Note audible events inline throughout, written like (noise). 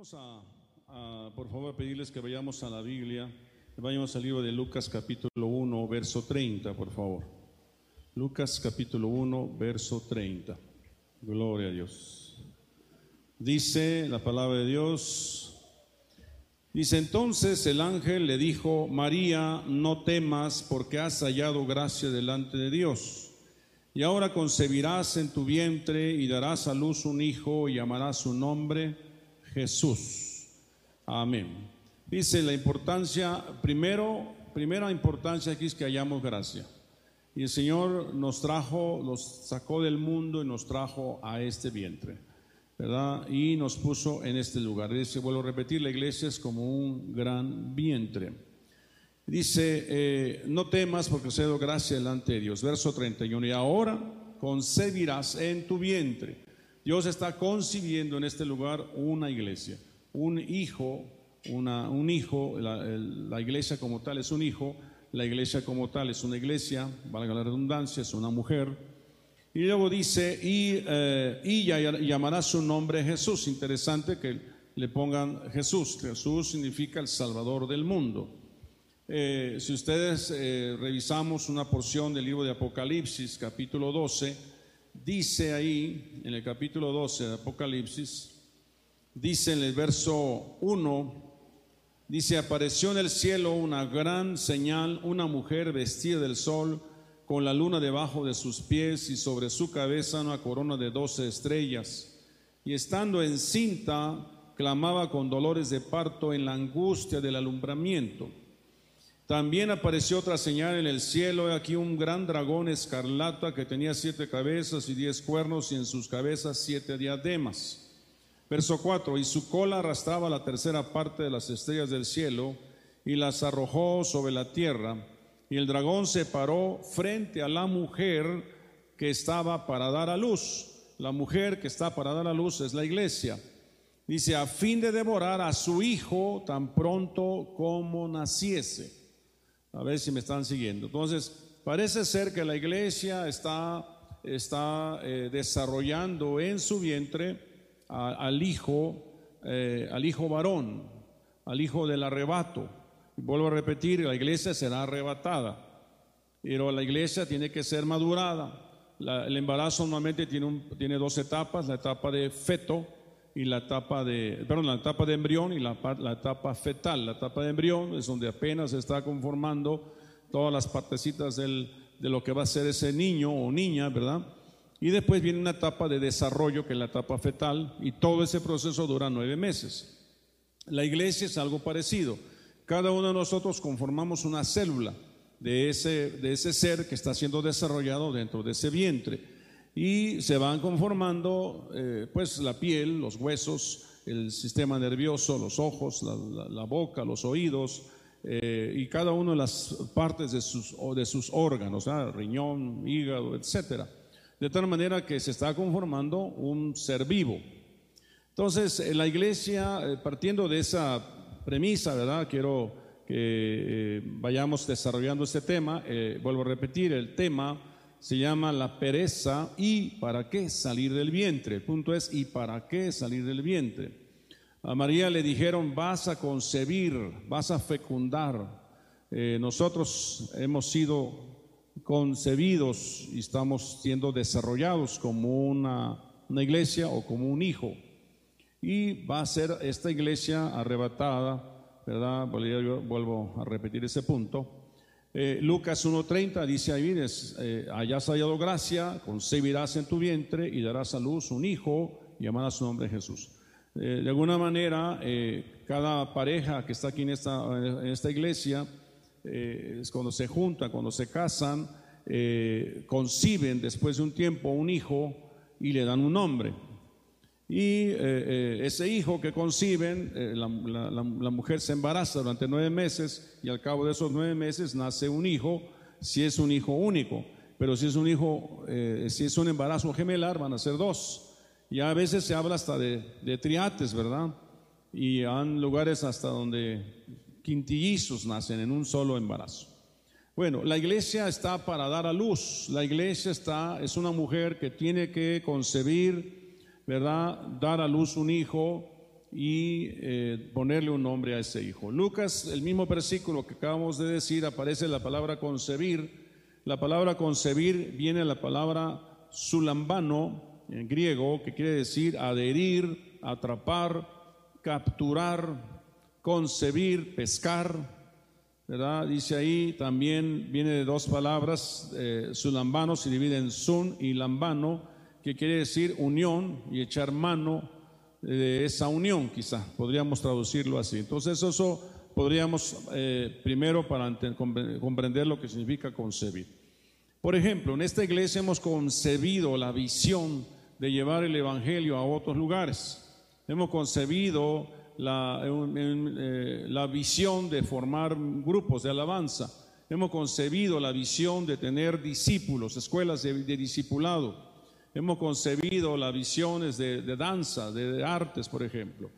Vamos a, por favor, pedirles que vayamos a la Biblia. Vayamos al libro de Lucas capítulo 1, verso 30, por favor. Lucas capítulo 1, verso 30. Gloria a Dios. Dice la palabra de Dios. Dice entonces el ángel le dijo, María, no temas porque has hallado gracia delante de Dios. Y ahora concebirás en tu vientre y darás a luz un hijo y llamarás su nombre Jesús. Amén. Dice la importancia, primero, primera importancia aquí es que hallamos gracia. Y el Señor nos trajo, nos sacó del mundo y nos trajo a este vientre, ¿verdad? Y nos puso en este lugar. Dice, vuelvo a repetir, la iglesia es como un gran vientre. Dice, eh, no temas porque cedo gracia delante de Dios. Verso 31, y ahora concebirás en tu vientre. Dios está concibiendo en este lugar una iglesia, un hijo, una, un hijo, la, iglesia como tal es un hijo, la iglesia como tal es una iglesia, valga la redundancia, es una mujer. Y luego dice, y, eh, y llamará su nombre Jesús. Interesante que le pongan Jesús. Jesús significa el Salvador del mundo. Eh, si ustedes eh, revisamos una porción del libro de Apocalipsis, capítulo 12, dice ahí, en el capítulo 12 de Apocalipsis, dice en el verso 1, dice, apareció en el cielo una gran señal, una mujer vestida del sol, con la luna debajo de sus pies y sobre su cabeza una corona de doce estrellas. Y estando encinta, clamaba con dolores de parto en la angustia del alumbramiento. También apareció otra señal en el cielo, aquí un gran dragón escarlata que tenía siete cabezas y diez cuernos y en sus cabezas siete diademas. Verso 4, y su cola arrastraba la tercera parte de las estrellas del cielo y las arrojó sobre la tierra. Y el dragón se paró frente a la mujer que estaba para dar a luz. La mujer que está para dar a luz es la iglesia. Dice, a fin de devorar a su hijo tan pronto como naciese. A ver si me están siguiendo. Entonces, parece ser que la iglesia está, está eh, desarrollando en su vientre al hijo, eh, al hijo varón, al hijo del arrebato. Y vuelvo a repetir, la iglesia será arrebatada, pero la iglesia tiene que ser madurada. El embarazo normalmente tiene, un, tiene dos etapas, la etapa de feto, y la etapa de, perdón, la etapa de embrión y la, la, etapa fetal. La etapa de embrión es donde apenas está conformando todas las partecitas del, de lo que va a ser ese niño o niña, ¿verdad? Y después viene una etapa de desarrollo, que es la etapa fetal, y todo ese proceso dura nueve meses. La iglesia es algo parecido. Cada uno de nosotros conformamos una célula de ese, de ese ser que está siendo desarrollado dentro de ese vientre y se van conformando eh, pues la piel, los huesos, el sistema nervioso, los ojos, la, boca, los oídos eh, y cada una de las partes de sus, de sus órganos, ¿ah? riñón, hígado, etcétera. De tal manera que se está conformando un ser vivo. Entonces, la iglesia, eh, partiendo de esa premisa, ¿verdad? Quiero que vayamos desarrollando este tema. vuelvo a repetir, el tema se llama la pereza y para qué salir del vientre. El punto es, ¿y para qué salir del vientre? A María le dijeron, vas a concebir, vas a fecundar. Eh, nosotros hemos sido concebidos y estamos siendo desarrollados como una, iglesia o como un hijo. Y va a ser esta iglesia arrebatada, ¿verdad? Vuelvo a repetir ese punto eh, Lucas 1.30 dice ahí, eh, hayas hallado gracia, concebirás en tu vientre y darás a luz un hijo y llamarás su nombre Jesús. Eh, de alguna manera, eh, cada pareja que está aquí en esta, en esta iglesia, eh, es cuando se juntan, cuando se casan, conciben después de un tiempo un hijo y le dan un nombre. Y eh, eh, ese hijo que conciben, eh, la, la, mujer se embaraza durante nueve meses y al cabo de esos nueve meses nace un hijo, si es un hijo único. Pero si es un hijo, si es un embarazo gemelar, van a ser dos. Y a veces se habla hasta de, de triates, ¿verdad? Y han lugares hasta donde quintillizos nacen en un solo embarazo. Bueno, la iglesia está para dar a luz. La iglesia está, es una mujer que tiene que concebir ¿verdad? Dar a luz un hijo y eh, ponerle un nombre a ese hijo. Lucas, el mismo versículo que acabamos de decir, aparece la palabra concebir. La palabra concebir viene de la palabra sulambano en griego, que quiere decir adherir, atrapar, capturar, concebir, pescar. ¿verdad? Dice ahí también viene de dos palabras, eh, sulambano se divide en sun y lambano, que quiere decir unión y echar mano de esa unión, quizá, podríamos traducirlo así. Entonces eso podríamos eh, primero para comprender lo que significa concebir. Por ejemplo, en esta iglesia hemos concebido la visión de llevar el Evangelio a otros lugares. Hemos concebido la, eh, la visión de formar grupos de alabanza. Hemos concebido la visión de tener discípulos, escuelas de, discipulado. Hemos concebido las visiones de, danza, de, artes, por ejemplo.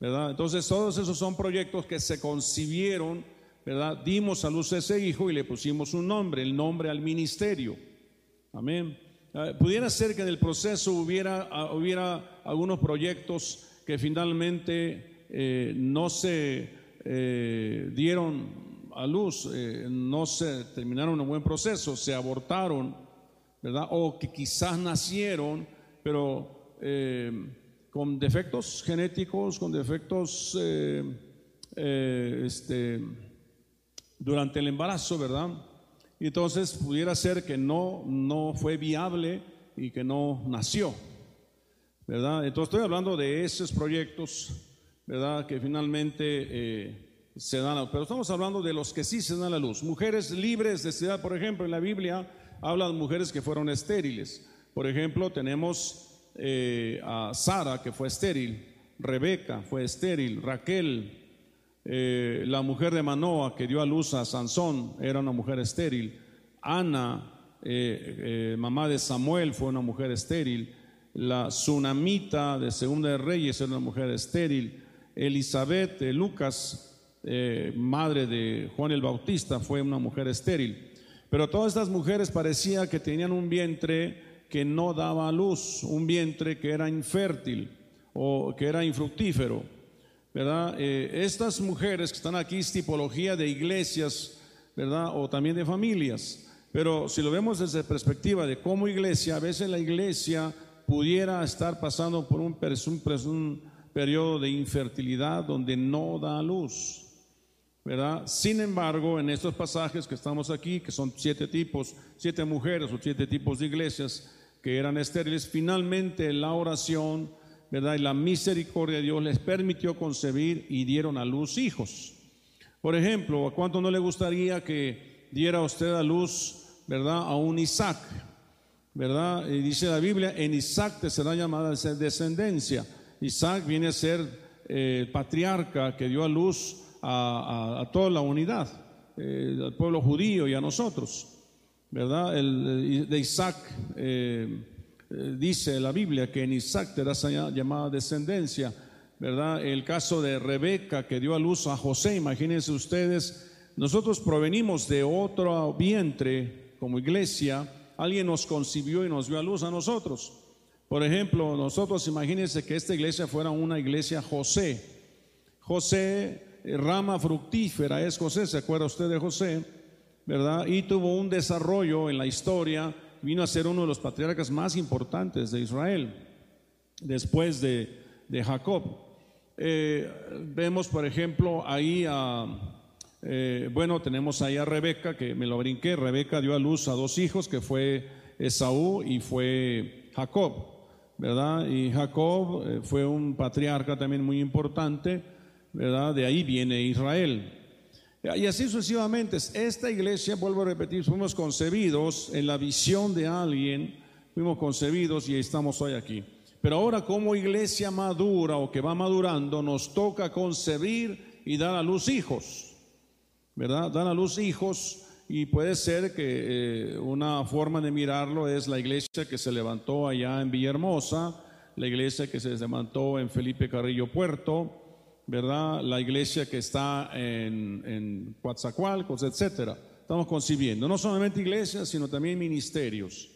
¿verdad? Entonces, todos esos son proyectos que se concibieron, ¿verdad? Dimos a luz a ese hijo y le pusimos un nombre, el nombre al ministerio. Amén. Eh, pudiera ser que en el proceso hubiera, hubiera algunos proyectos que finalmente eh, no se eh, dieron a luz, no se terminaron un buen proceso, se abortaron, ¿verdad? O que quizás nacieron, pero con defectos genéticos, con defectos este, durante el embarazo, ¿verdad? Y entonces pudiera ser que no, no fue viable y que no nació, ¿verdad? Entonces estoy hablando de esos proyectos ¿verdad? Que finalmente eh, se dan Pero estamos hablando de los que sí se dan a la luz. Mujeres libres de ciudad, por ejemplo, en la Biblia hablan mujeres que fueron estériles. Por ejemplo, tenemos eh, a Sara, que fue estéril, Rebeca fue estéril, Raquel, eh, la mujer de Manoa, que dio a luz a Sansón, era una mujer estéril. Ana, mamá de Samuel, fue una mujer estéril. La Tsunamita de Segunda de Reyes era una mujer estéril. Elizabeth Lucas, eh, madre de Juan el Bautista, fue una mujer estéril. Pero todas estas mujeres parecía que tenían un vientre que no daba luz, un vientre que era infértil o que era infructífero. ¿Verdad? Eh, estas mujeres que están aquí es tipología de iglesias, ¿verdad? O también de familias. Pero si lo vemos desde perspectiva de cómo iglesia, a veces la iglesia pudiera estar pasando por un, un, periodo de infertilidad donde no da luz. ¿Verdad? Sin embargo, en estos pasajes que estamos aquí, que son siete tipos, siete mujeres o siete tipos de iglesias que eran estériles, finalmente la oración, ¿verdad? Y la misericordia de Dios les permitió concebir y dieron a luz hijos. Por ejemplo, ¿a cuánto no le gustaría que diera usted a luz, ¿verdad? A un Isaac, ¿verdad? Y dice la Biblia, en Isaac te será llamada descendencia. Isaac viene a ser eh, patriarca que dio a luz a, toda la unidad, eh, al pueblo judío y a nosotros, ¿verdad? El, de Isaac eh, dice la Biblia que en Isaac te da llamada descendencia, ¿verdad? El caso de Rebeca que dio a luz a José, imagínense ustedes, nosotros provenimos de otro vientre como iglesia, alguien nos concibió y nos dio a luz a nosotros. Por ejemplo, nosotros imagínense que esta iglesia fuera una iglesia José. José, eh, rama fructífera es José, ¿se acuerda usted de José? ¿Verdad? Y tuvo un desarrollo en la historia, vino a ser uno de los patriarcas más importantes de Israel, después de, Jacob. Eh, vemos, por ejemplo, ahí a, eh, bueno, tenemos ahí a Rebeca, que me lo brinqué, Rebeca dio a luz a dos hijos, que fue Esaú y fue Jacob. ¿verdad? Y Jacob eh, fue un patriarca también muy importante, De ahí viene Israel. Y así sucesivamente, esta iglesia, vuelvo a repetir, fuimos concebidos en la visión de alguien, fuimos concebidos y estamos hoy aquí. Pero ahora como iglesia madura o que va madurando, nos toca concebir y dar a luz hijos, ¿verdad? Dar a luz hijos y puede ser que eh, una forma de mirarlo es la iglesia que se levantó allá en Villahermosa, la iglesia que se levantó en Felipe Carrillo Puerto, ¿verdad? La iglesia que está en, en Coatzacoalcos, etcétera. Estamos concibiendo, no solamente iglesias, sino también ministerios,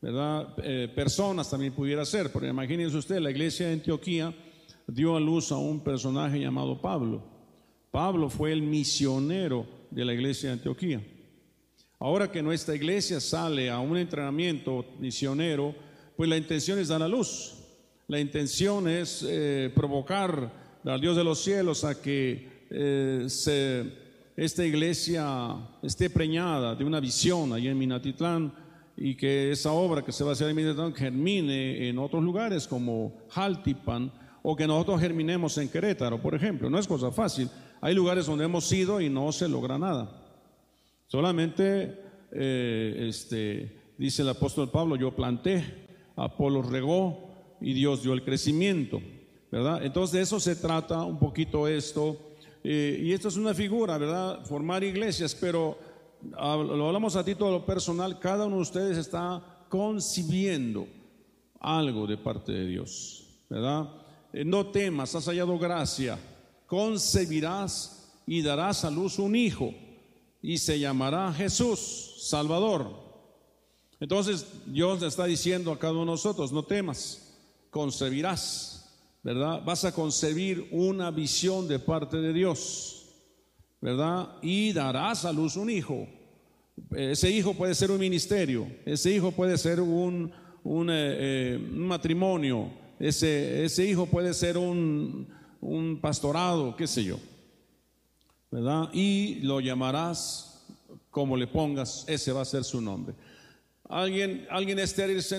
¿verdad? Eh, personas también pudiera ser, porque imagínense usted, la iglesia de Antioquía, dio a luz a un personaje llamado Pablo. Pablo fue el misionero de la iglesia de Antioquía. Ahora que nuestra iglesia sale a un entrenamiento misionero, pues la intención es dar a luz. La intención es eh, provocar al Dios de los cielos a que eh, esta iglesia esté preñada de una visión allí en Minatitlán y que esa obra que se va a hacer en Minatitlán germine en otros lugares como Jaltipan o que nosotros germinemos en Querétaro, por ejemplo. No es cosa fácil. Hay lugares donde hemos ido y no se logra nada. Solamente, eh, este, dice el apóstol Pablo, yo planté, Apolo regó y Dios dio el crecimiento, ¿verdad? Entonces de eso se trata un poquito esto. Eh, y esto es una figura, ¿verdad? Formar iglesias, pero lo hablamos a título personal, cada uno de ustedes está concibiendo algo de parte de Dios, ¿verdad? Eh, no temas, has hallado gracia, concebirás y darás a luz un hijo y se llamará Jesús, Salvador. Entonces Dios le está diciendo a cada uno de nosotros, no temas, concebirás, ¿verdad? Vas a concebir una visión de parte de Dios, ¿verdad? Y darás a luz un hijo. Ese hijo puede ser un ministerio, ese hijo puede ser un, un, eh, eh, matrimonio, ese, ese hijo puede ser un, un pastorado, qué sé yo. ¿verdad? Y lo llamarás como le pongas, ese va a ser su nombre. Alguien, alguien estéril es,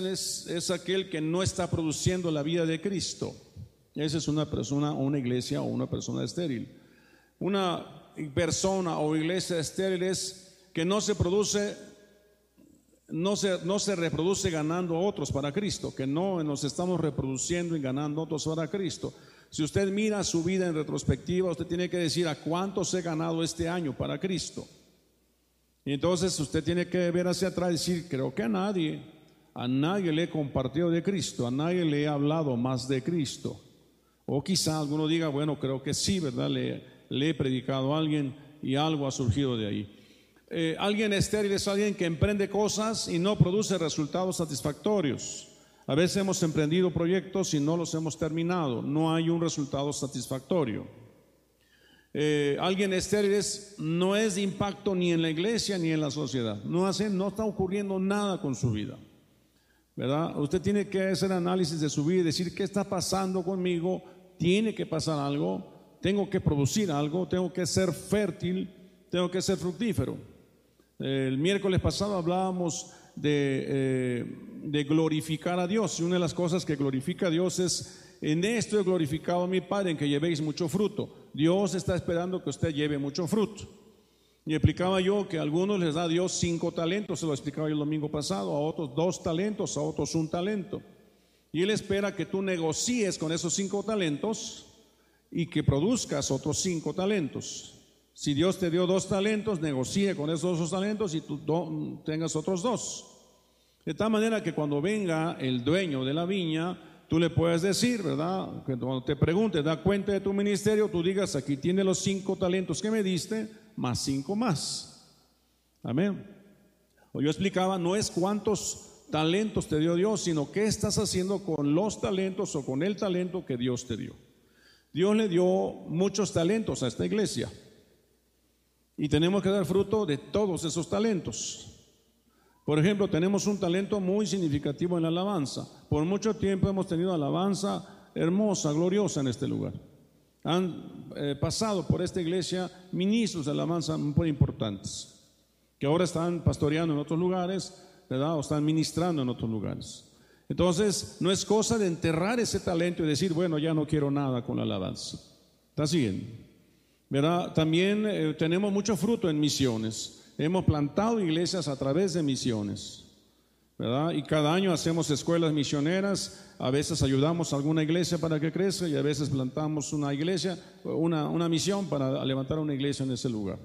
es aquel que no está produciendo la vida de Cristo. Esa es una persona o una iglesia o una persona estéril. Una persona o iglesia estéril es que no se produce, no se, no se reproduce ganando otros para Cristo, que no nos estamos reproduciendo y ganando otros para Cristo. Si usted mira su vida en retrospectiva, usted tiene que decir a cuántos he ganado este año para Cristo. Y entonces usted tiene que ver hacia atrás y decir, creo que a nadie, a nadie le he compartido de Cristo, a nadie le he hablado más de Cristo. O quizá alguno diga, bueno, creo que sí, ¿verdad? Le, he predicado a alguien y algo ha surgido de ahí. Eh, alguien estéril es alguien que emprende cosas y no produce resultados satisfactorios. A veces hemos emprendido proyectos y no los hemos terminado, no hay un resultado satisfactorio. Eh, alguien estéril no es de impacto ni en la iglesia ni en la sociedad, no, hace, no está ocurriendo nada con su vida. Usted tiene que hacer análisis de su vida y decir qué está pasando conmigo, tiene que pasar algo, tengo que producir algo, tengo que ser fértil, tengo que ser fructífero. El miércoles pasado hablábamos de, eh, de, glorificar a Dios. Y una de las cosas que glorifica a Dios es, en esto he glorificado a mi Padre, en que llevéis mucho fruto. Dios está esperando que usted lleve mucho fruto. Y explicaba yo que a algunos les da Dios cinco talentos, se lo explicaba yo el domingo pasado, a otros dos talentos, a otros un talento. Y Él espera que tú negocies con esos cinco talentos y que produzcas otros cinco talentos. Si Dios te dio dos talentos, negocie con esos dos talentos y tú tengas otros dos. De tal manera que cuando venga el dueño de la viña, tú le puedes decir, ¿verdad? Que cuando te pregunte, da cuenta de tu ministerio, tú digas, aquí tiene los cinco talentos que me diste, más cinco más. Amén. O yo explicaba, no es cuántos talentos te dio Dios, sino qué estás haciendo con los talentos o con el talento que Dios te dio. Dios le dio muchos talentos a esta iglesia. Y tenemos que dar fruto de todos esos talentos. Por ejemplo, tenemos un talento muy significativo en la alabanza. Por mucho tiempo hemos tenido alabanza hermosa, gloriosa en este lugar. Eh, pasado por esta iglesia ministros de alabanza muy importantes, que ahora están pastoreando en otros lugares, ¿verdad? O están ministrando en otros lugares. Entonces, no es cosa de enterrar ese talento y decir, bueno, ya no quiero nada con la alabanza. ¿Está siguiendo? ¿verdad? También eh, tenemos mucho fruto en misiones. Hemos plantado iglesias a través de misiones, Y cada año hacemos escuelas misioneras, a veces ayudamos a alguna iglesia para que crezca y a veces plantamos una iglesia, una, una misión para levantar una iglesia en ese lugar.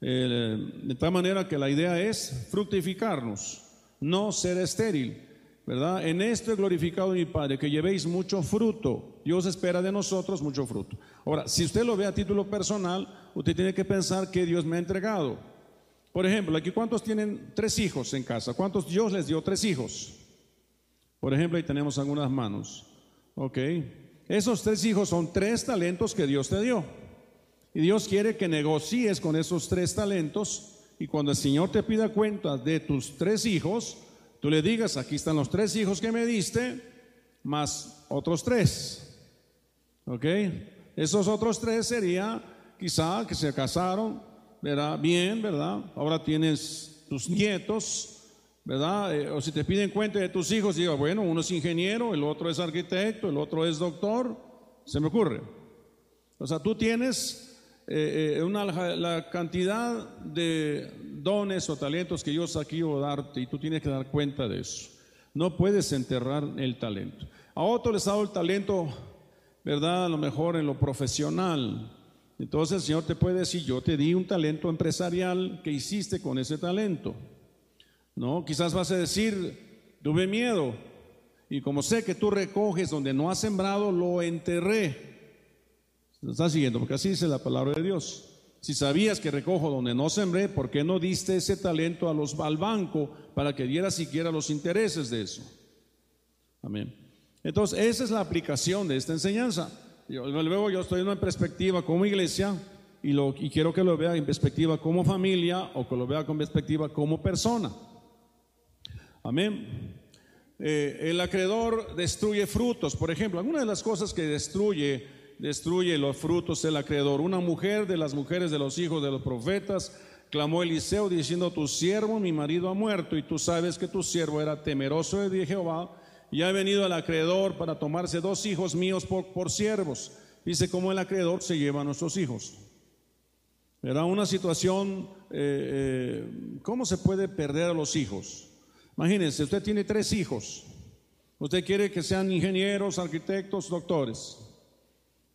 de tal manera que la idea es fructificarnos, no ser estéril. ¿verdad? En esto he glorificado a mi Padre, que llevéis mucho fruto. Dios espera de nosotros mucho fruto. Ahora, si usted lo ve a título personal, usted tiene que pensar que Dios me ha entregado. Por ejemplo, aquí cuántos tienen tres hijos en casa, cuántos Dios les dio tres hijos. Por ejemplo, ahí tenemos algunas manos. Ok. esos tres hijos son tres talentos que Dios te dio. Y Dios quiere que negocies con esos tres talentos y cuando el Señor te pida cuenta de tus tres hijos, tú le digas, aquí están los tres hijos que me diste, más otros tres. ¿Ok? Esos otros tres sería quizá que se casaron, ¿verdad? Bien, ¿verdad? Ahora tienes tus nietos, ¿verdad? Eh, o si te piden cuenta de tus hijos, diga, bueno, uno es ingeniero, el otro es arquitecto, el otro es doctor, se me ocurre. O sea, tú tienes eh, eh, una, la cantidad de dones o talentos que Dios aquí a darte y tú tienes que dar cuenta de eso. No puedes enterrar el talento. A otro les ha dado el talento, ¿verdad? A lo mejor en lo profesional. Entonces el Señor te puede decir, yo te di un talento empresarial, ¿qué hiciste con ese talento? No, quizás vas a decir, tuve miedo y como sé que tú recoges donde no has sembrado, lo enterré. ¿Lo estás siguiendo? Porque así dice la palabra de Dios. Si sabías que recojo donde no sembré, ¿por qué no diste ese talento a los, al banco para que diera siquiera los intereses de eso? Amén. Entonces, esa es la aplicación de esta enseñanza. Luego yo estoy en una perspectiva como iglesia y, lo, y quiero que lo vea en perspectiva como familia o que lo vea con perspectiva como persona. Amén. Eh, el acreedor destruye frutos, por ejemplo, alguna de las cosas que destruye destruye los frutos del acreedor. Una mujer de las mujeres de los hijos de los profetas clamó Eliseo diciendo, tu siervo, mi marido ha muerto, y tú sabes que tu siervo era temeroso de Jehová, y ha venido al acreedor para tomarse dos hijos míos por, siervos. Dice cómo el acreedor se lleva a nuestros hijos. Era una situación, eh, eh, ¿cómo se puede perder a los hijos? Imagínense, usted tiene tres hijos. Usted quiere que sean ingenieros, arquitectos, doctores.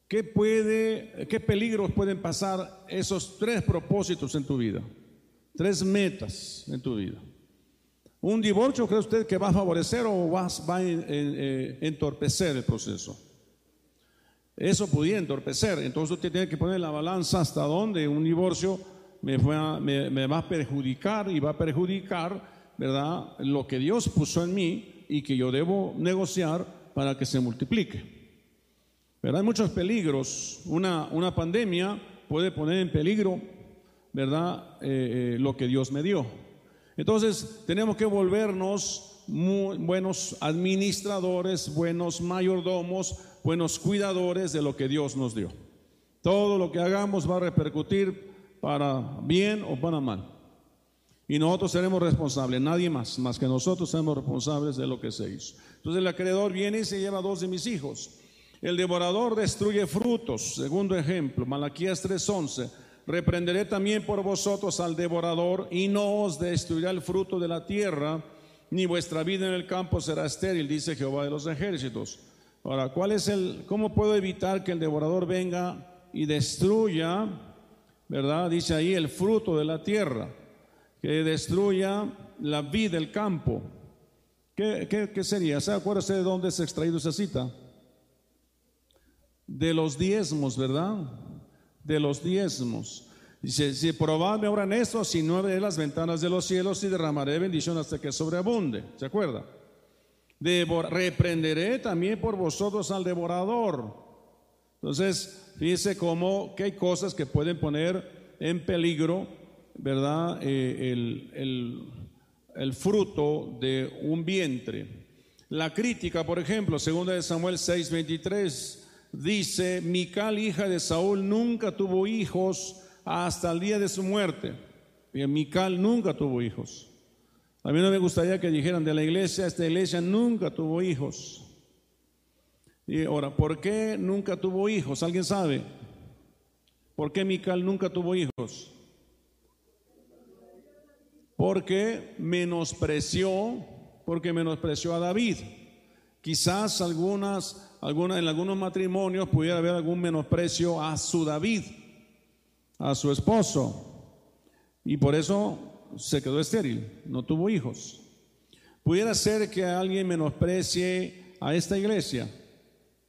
¿Qué, puede, ¿Qué peligros pueden pasar esos tres propósitos en tu vida? Tres metas en tu vida. ¿Un divorcio cree usted que va a favorecer o va, a eh, entorpecer el proceso? Eso podría entorpecer. Entonces usted tiene que poner la balanza hasta dónde un divorcio me, me, va a perjudicar y va a perjudicar, ¿verdad? Lo que Dios puso en mí y que yo debo negociar para que se multiplique. ¿verdad? Hay muchos peligros. Una, una pandemia puede poner en peligro, ¿verdad? Eh, eh, lo que Dios me dio. Entonces, tenemos que volvernos buenos administradores, buenos mayordomos, buenos cuidadores de lo que Dios nos dio. Todo lo que hagamos va a repercutir para bien o para mal. Y nosotros seremos responsables, nadie más, más que nosotros seremos responsables de lo que se hizo. Entonces el acreedor viene y se lleva dos de mis hijos. El devorador destruye frutos. Segundo ejemplo, Malaquías 3:11. Reprenderé también por vosotros al devorador y no os destruirá el fruto de la tierra, ni vuestra vida en el campo será estéril, dice Jehová de los ejércitos. Ahora, ¿cuál es el cómo puedo evitar que el devorador venga y destruya, verdad? Dice ahí el fruto de la tierra, que destruya la vida del campo. ¿Qué, qué, sería? ¿Se acuerda usted de dónde se ha extraído esa cita? de los diezmos, ¿verdad? De los diezmos. Dice, si probadme ahora en esto, si no abriré las ventanas de los cielos y derramaré bendición hasta que sobreabunde. ¿Se acuerda? reprenderé también por vosotros al devorador. Entonces, fíjese cómo que hay cosas que pueden poner en peligro, ¿verdad? Eh, el, el, el fruto de un vientre. La crítica, por ejemplo, segunda de Samuel 6, 23 dice, Mical, hija de Saúl, nunca tuvo hijos hasta el día de su muerte. Mical nunca tuvo hijos. A mí no me gustaría que dijeran de la iglesia, esta iglesia nunca tuvo hijos. Y ahora, ¿por qué nunca tuvo hijos? ¿Alguien sabe? ¿Por qué Mical nunca tuvo hijos? Porque menospreció, porque menospreció a David. Quizás algunas en algunos matrimonios pudiera haber algún menosprecio a su David, a su esposo, y por eso se quedó estéril, no tuvo hijos. Pudiera ser que alguien menosprecie a esta iglesia,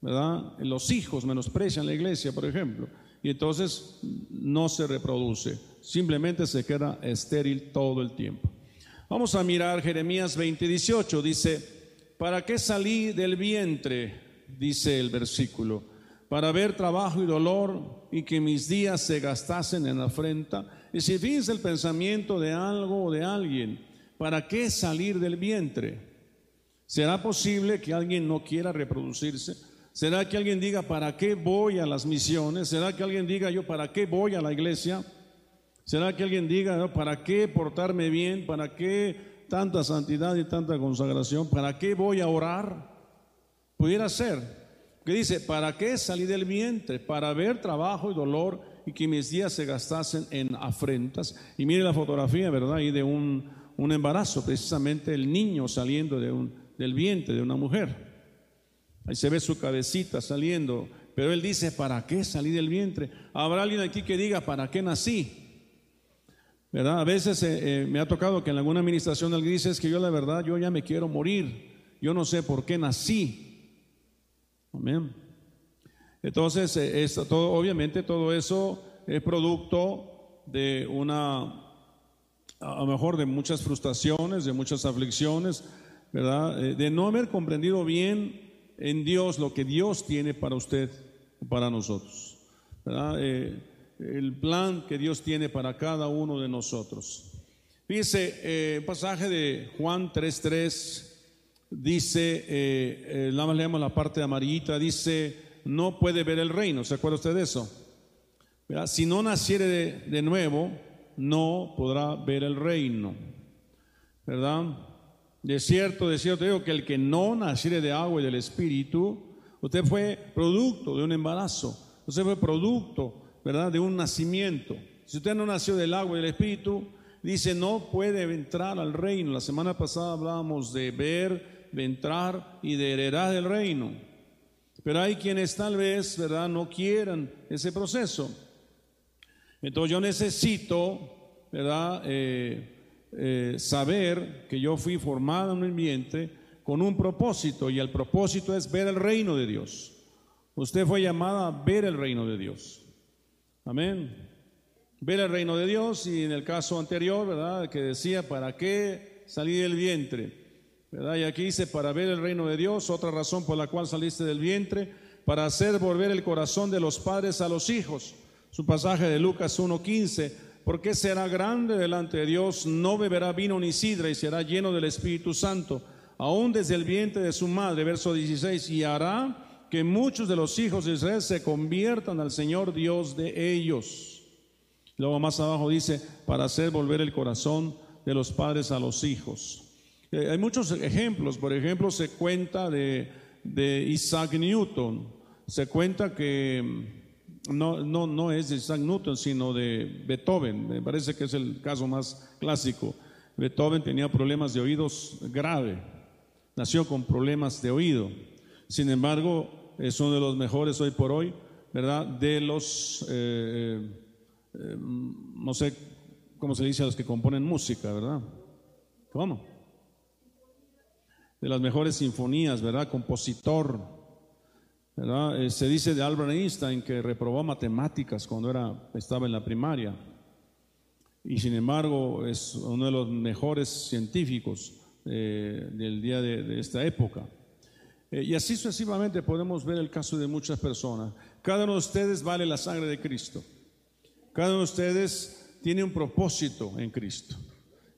¿verdad? Los hijos menosprecian la iglesia, por ejemplo, y entonces no se reproduce, simplemente se queda estéril todo el tiempo. Vamos a mirar Jeremías 20, 18, dice, ¿para qué salí del vientre? Dice el versículo, para ver trabajo y dolor y que mis días se gastasen en afrenta. Y si fíjense el pensamiento de algo o de alguien, ¿para qué salir del vientre? ¿Será posible que alguien no quiera reproducirse? ¿Será que alguien diga, ¿para qué voy a las misiones? ¿Será que alguien diga, yo, ¿para qué voy a la iglesia? ¿Será que alguien diga, ¿para qué portarme bien? ¿Para qué tanta santidad y tanta consagración? ¿Para qué voy a orar? Pudiera ser. Que dice, ¿para qué salí del vientre? Para ver trabajo y dolor y que mis días se gastasen en afrentas. Y mire la fotografía, ¿verdad? Y de un, un embarazo, precisamente el niño saliendo de un, del vientre de una mujer. Ahí se ve su cabecita saliendo. Pero él dice, ¿para qué salí del vientre? Habrá alguien aquí que diga, ¿para qué nací? ¿Verdad? A veces eh, eh, me ha tocado que en alguna administración alguien dice, es que yo la verdad, yo ya me quiero morir. Yo no sé por qué nací. Amén. Entonces, eh, obviamente todo eso es producto de una, a lo mejor de muchas frustraciones, de muchas aflicciones, ¿verdad? de no haber comprendido bien en Dios lo que Dios tiene para usted, para nosotros. Eh, el plan que Dios tiene para cada uno de nosotros. Fíjese, eh, pasaje de Juan 3.3 dice, eh, eh, leemos la parte amarillita, dice, no puede ver el reino. ¿Se acuerda usted de eso? Si no naciere de, de nuevo, no podrá ver el reino. ¿Verdad? De cierto, de cierto digo que el que no naciere de agua y del Espíritu, usted fue producto de un embarazo, usted fue producto, ¿verdad?, de un nacimiento. Si usted no nació del agua y del Espíritu, dice, no puede entrar al reino. La semana pasada hablábamos de ver, de entrar y de heredar el reino. Pero hay quienes tal vez, ¿verdad?, no quieran ese proceso. Entonces yo necesito, ¿verdad?, eh, eh, saber que yo fui formado en un ambiente con un propósito y el propósito es ver el reino de Dios. Usted fue llamada a ver el reino de Dios. Amén. Ver el reino de Dios y en el caso anterior, ¿verdad? Que decía, ¿para qué salí del vientre? Y aquí dice, para ver el reino de Dios, otra razón por la cual saliste del vientre, para hacer volver el corazón de los padres a los hijos. Su pasaje de Lucas 1.15 porque será grande delante de Dios, no beberá vino ni sidra y será lleno del Espíritu Santo, aún desde el vientre de su madre, verso 16, y hará que muchos de los hijos de Israel se conviertan al Señor Dios de ellos. Luego más abajo dice, para hacer volver el corazón de los padres a los hijos. Eh, hay muchos ejemplos, por ejemplo, se cuenta de, de Isaac Newton, se cuenta que no, no, no es de Isaac Newton, sino de Beethoven. Me parece que es el caso más clásico. Beethoven tenía problemas de oídos grave, nació con problemas de oído. Sin embargo, es uno de los mejores hoy por hoy, ¿verdad? De los, eh, eh, eh, no sé cómo se dice a los que componen música, ¿verdad? ¿Cómo? De las mejores sinfonías, ¿verdad? Compositor, eh, se dice de Albert Einstein que reprobó matemáticas cuando era, estaba en la primaria y sin embargo es uno de los mejores científicos eh, del día de, esta época. Eh, y así sucesivamente podemos ver el caso de muchas personas. Cada uno de ustedes vale la sangre de Cristo. Cada uno de ustedes tiene un propósito en Cristo.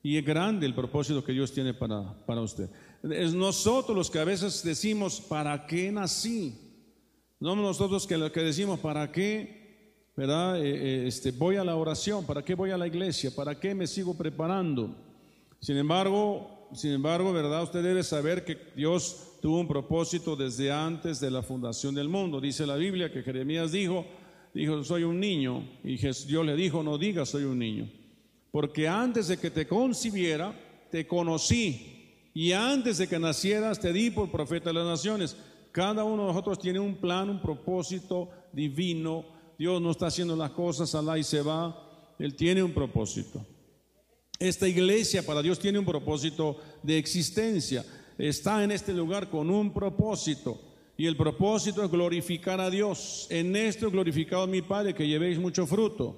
Y es grande el propósito que Dios tiene para, para usted. Es nosotros los que a veces decimos, ¿para qué nací? No nosotros que lo que decimos, ¿para qué? ¿Verdad? Eh, eh, este, voy a la oración, ¿para qué voy a la iglesia? ¿Para qué me sigo preparando? Sin embargo, sin embargo, ¿verdad? Usted debe saber que Dios tuvo un propósito desde antes de la fundación del mundo. Dice la Biblia que Jeremías dijo, dijo, soy un niño. Y Dios le dijo, no digas, soy un niño. Porque antes de que te concibiera, te conocí. Y antes de que nacieras, te di por profeta de las naciones. Cada uno de nosotros tiene un plan, un propósito divino. Dios no está haciendo las cosas la y se va. Él tiene un propósito. Esta iglesia para Dios tiene un propósito de existencia. Está en este lugar con un propósito. Y el propósito es glorificar a Dios. En esto glorificado a mi Padre, que llevéis mucho fruto.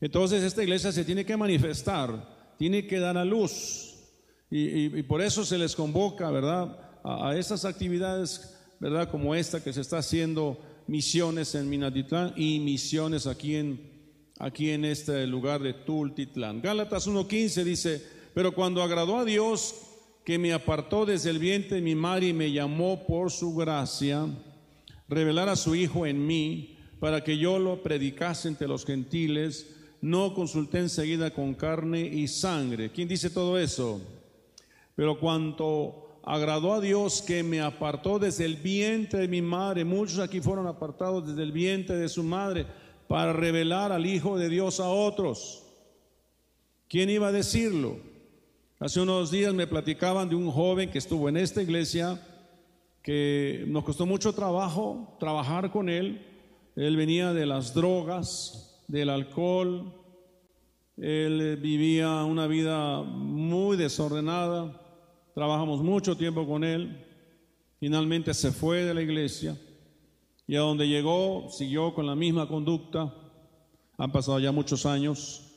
Entonces esta iglesia se tiene que manifestar, tiene que dar a luz. Y, por eso se les convoca, ¿verdad? a, esas actividades ¿verdad? Como esta que se está haciendo misiones en Minatitlán y misiones aquí en, aquí en este lugar de Tultitlán. Gálatas 1.15 dice, pero cuando agradó a Dios que me apartó desde el vientre de mi madre y me llamó por su gracia, revelar a su Hijo en mí, para que yo lo predicase entre los gentiles, no consulté enseguida con carne y sangre. ¿Quién dice todo eso? Pero cuanto agradó a Dios que me apartó desde el vientre de mi madre, muchos aquí fueron apartados desde el vientre de su madre para revelar al Hijo de Dios a otros. ¿Quién iba a decirlo? Hace unos días me platicaban de un joven que estuvo en esta iglesia, que nos costó mucho trabajo trabajar con él. Él venía de las drogas, del alcohol, él vivía una vida muy desordenada, trabajamos mucho tiempo con él, finalmente se fue de la iglesia y a donde llegó siguió con la misma conducta, han pasado ya muchos años,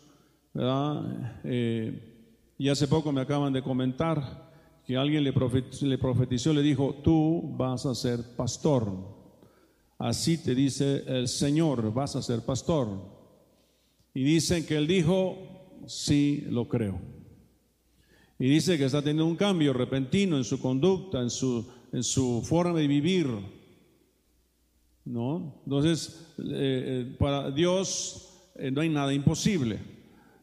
¿verdad? Eh, y hace poco me acaban de comentar que alguien le profetizó, le dijo, tú vas a ser pastor. Así te dice el Señor, vas a ser pastor. Y dicen que él dijo, sí, lo creo. Y dice que está teniendo un cambio repentino en su conducta, en su, en su forma de vivir. ¿No? Entonces, eh, eh, para Dios eh, no hay nada imposible.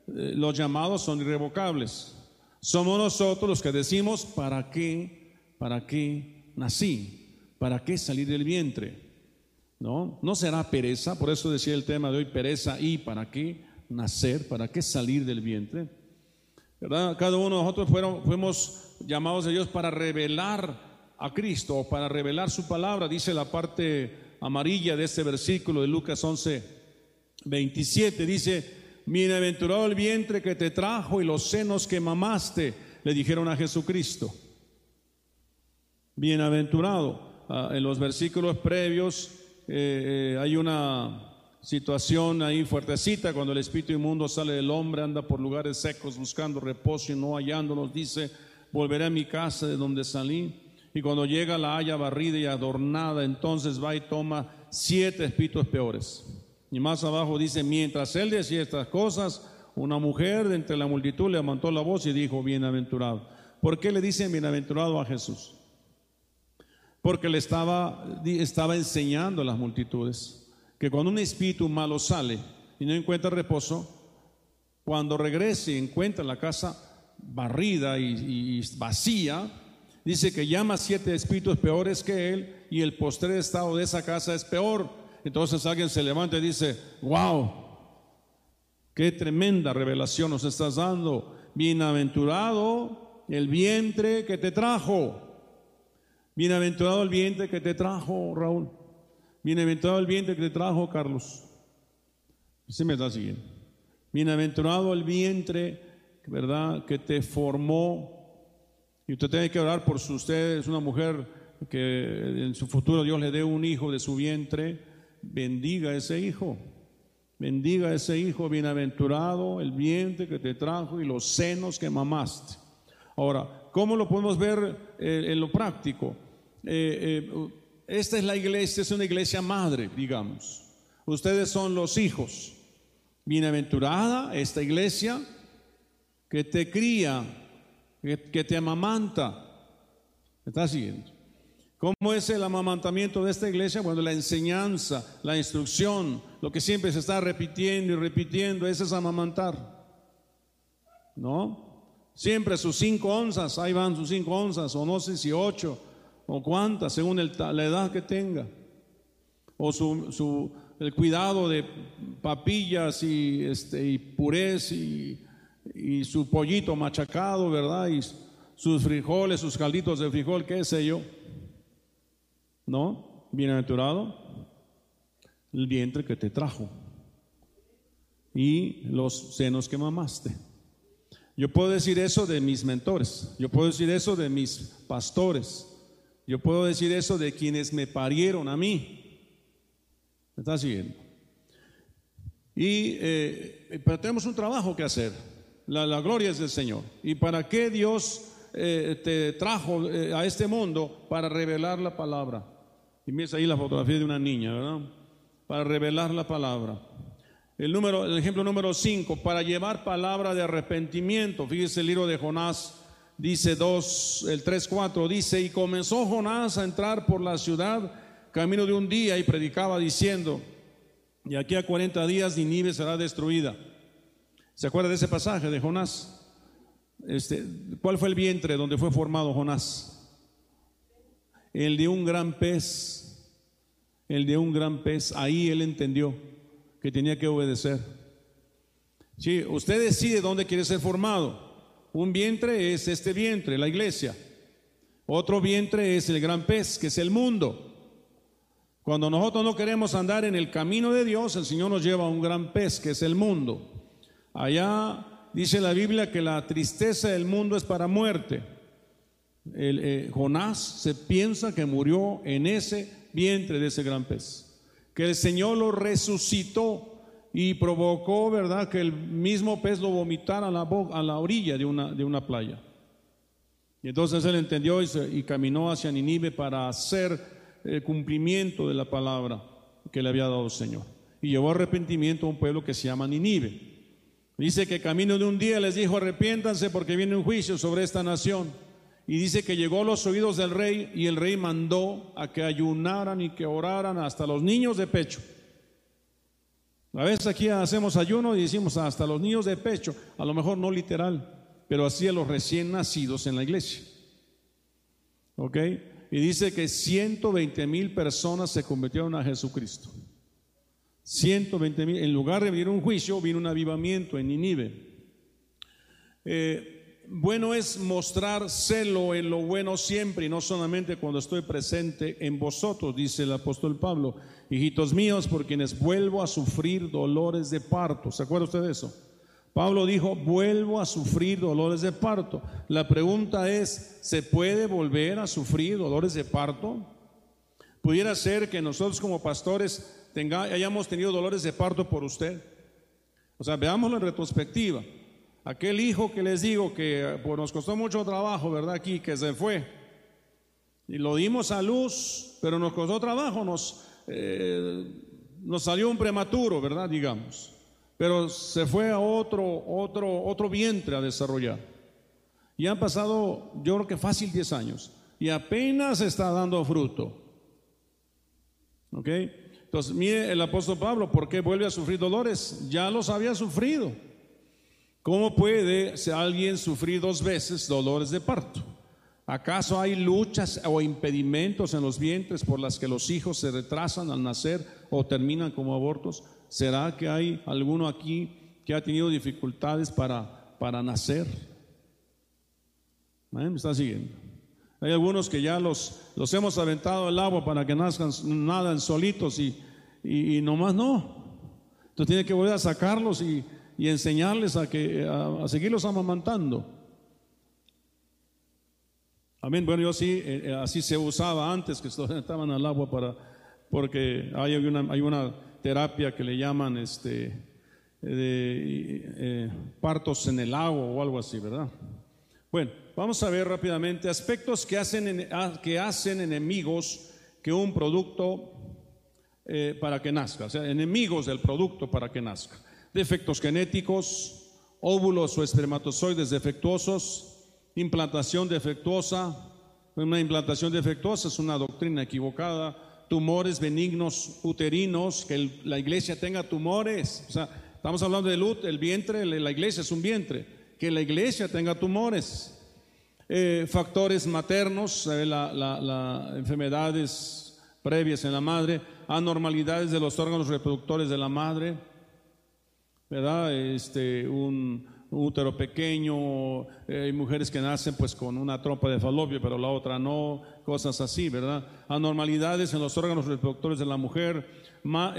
los llamados son irrevocables. Somos nosotros los que decimos, ¿para qué? ¿Para qué nací? ¿Para qué salir del vientre? ¿No? No será pereza, por eso decía el tema de hoy, pereza y para qué nacer, para qué salir del vientre. Cada uno de nosotros fuimos llamados a Dios para revelar a Cristo para revelar su palabra, dice la parte amarilla de este versículo de Lucas 11, 27, dice, bienaventurado el vientre que te trajo y los senos que mamaste, le dijeron a Jesucristo. Bienaventurado. Ah, en los versículos previos eh, eh, hay una situación ahí fuertecita cuando el espíritu inmundo sale del hombre, anda por lugares secos buscando reposo y no hallándolos, dice, volveré a mi casa de donde salí. Y cuando llega la haya barrida y adornada, entonces va y toma siete espíritus peores y más abajo dice, mientras él decía estas cosas, una mujer de entre la multitud le levantó la voz y dijo, bienaventurado. ¿Por qué le dicen bienaventurado a Jesús? Porque le estaba, estaba enseñando a las multitudes que cuando un espíritu malo sale y no encuentra reposo, cuando regrese y encuentra la casa barrida y, vacía, dice que llama siete espíritus peores que él y el postre estado de esa casa es peor entonces alguien se levanta y dice, wow, qué tremenda revelación nos estás dando. Bienaventurado el vientre que te trajo. Bienaventurado el vientre que te trajo, Raúl. Bienaventurado el vientre que te trajo, Carlos. Se me está siguiendo. Bienaventurado el vientre, ¿verdad? Que te formó. Y usted tiene que orar por su usted, es una mujer que en su futuro Dios le dé un hijo de su vientre bendiga ese hijo. Bendiga ese hijo bienaventurado, el vientre que te trajo y los senos que mamaste. Ahora, ¿cómo lo podemos ver eh, en lo práctico? Eh, eh, esta es la iglesia, es una iglesia madre, digamos. Ustedes son los hijos. Bienaventurada esta iglesia que te cría, que, te amamanta. ¿Me está siguiendo? ¿Cómo es el amamantamiento de esta iglesia? Bueno, la enseñanza, la instrucción, lo que siempre se está repitiendo y repitiendo, ese es amamantar. ¿No? Siempre sus cinco onzas, ahí van sus cinco onzas, o no sé si ocho, o cuántas, según la edad que tenga. O su, el cuidado de papillas y, este, y purés y, y su pollito machacado, ¿verdad? Y sus frijoles, sus calditos de frijol, qué sé yo. ¿no? Bienaventurado el vientre que te trajo y los senos que mamaste. Yo puedo decir eso de mis mentores, yo puedo decir eso de mis pastores, yo puedo decir eso de quienes me parieron a mí. ¿Me está siguiendo? Y, eh, pero tenemos un trabajo que hacer. La, la gloria es del Señor. ¿Y para qué Dios eh, te trajo eh, a este mundo? Para revelar la palabra Y ves ahí la fotografía de una niña, ¿verdad? Para revelar la palabra. El, número, el ejemplo número 5, para llevar palabra de arrepentimiento. Fíjese el libro de Jonás, dice 2, el 3, 4, dice, y comenzó Jonás a entrar por la ciudad camino de un día y predicaba diciendo, y aquí a 40 días Ninive será destruida. ¿Se acuerda de ese pasaje de Jonás? Este, ¿Cuál fue el vientre donde fue formado Jonás? El de un gran pez. El de un gran pez. Ahí él entendió que tenía que obedecer. Sí, usted decide dónde quiere ser formado. Un vientre es este vientre, la iglesia. Otro vientre es el gran pez, que es el mundo. Cuando nosotros no queremos andar en el camino de Dios, el Señor nos lleva a un gran pez, que es el mundo. Allá dice la Biblia que la tristeza del mundo es para muerte. Eh, Jonás se piensa que murió en ese vientre de ese gran pez. Que el Señor lo resucitó y provocó, ¿verdad?, que el mismo pez lo vomitara a la, a la orilla de una, de una playa. Y entonces él entendió y, y caminó hacia Ninive para hacer el cumplimiento de la palabra que le había dado el Señor. Y llevó arrepentimiento a un pueblo que se llama Ninive. Dice que camino de un día les dijo, arrepiéntanse porque viene un juicio sobre esta nación. Y dice que llegó a los oídos del rey y el rey mandó a que ayunaran y que oraran hasta los niños de pecho. A veces aquí hacemos ayuno y decimos hasta los niños de pecho, a lo mejor no literal, pero así a los recién nacidos en la iglesia. ¿Ok? Y dice que 120 mil personas se convirtieron a Jesucristo. 120 mil. En lugar de venir un juicio, vino un avivamiento en Ninive. Eh, bueno es mostrar celo en lo bueno siempre y no solamente cuando estoy presente en vosotros, dice el apóstol Pablo. Hijitos míos, por quienes vuelvo a sufrir dolores de parto. ¿Se acuerda usted de eso? Pablo dijo, vuelvo a sufrir dolores de parto. La pregunta es, ¿se puede volver a sufrir dolores de parto? Pudiera ser que nosotros como pastores tenga, hayamos tenido dolores de parto por usted. O sea, veámoslo en retrospectiva. Aquel hijo que les digo que pues, nos costó mucho trabajo, ¿verdad? Aquí, que se fue. Y lo dimos a luz, pero nos costó trabajo, nos, eh, nos salió un prematuro, ¿verdad? Digamos. Pero se fue a otro, otro, otro vientre a desarrollar. Y han pasado, yo creo que fácil 10 años. Y apenas está dando fruto. ¿Ok? Entonces, mire el apóstol Pablo, ¿por qué vuelve a sufrir dolores? Ya los había sufrido. ¿Cómo puede alguien sufrir dos veces dolores de parto? ¿Acaso hay luchas o impedimentos en los vientres por las que los hijos se retrasan al nacer o terminan como abortos? ¿Será que hay alguno aquí que ha tenido dificultades para, para nacer? ¿Me está siguiendo? Hay algunos que ya los, los hemos aventado al agua para que nazcan, nadan solitos y, y, nomás no. Entonces tiene que volver a sacarlos y, y enseñarles a, que, a, seguirlos amamantando. Amén. Bueno, yo sí, eh, eh, así se usaba antes que (laughs) estaban al agua para, porque hay una, hay una terapia que le llaman este, eh, partos en el agua o algo así, ¿verdad? Bueno, vamos a ver rápidamente aspectos que hacen, ah, que hacen enemigos que un producto eh, para que nazca, o sea, enemigos del producto para que nazca. Defectos genéticos, óvulos o espermatozoides defectuosos, implantación defectuosa. Una implantación defectuosa es una doctrina equivocada. Tumores benignos uterinos, que la iglesia tenga tumores. O sea, estamos hablando del el vientre, la iglesia es un vientre que la iglesia tenga tumores, eh, factores maternos, las enfermedades previas en la madre, anormalidades de los órganos reproductores de la madre, ¿verdad? Este, un, útero pequeño, eh, hay mujeres que nacen pues con una trompa de falopio, pero la otra no, cosas así, ¿verdad? Anormalidades en los órganos reproductores de la mujer,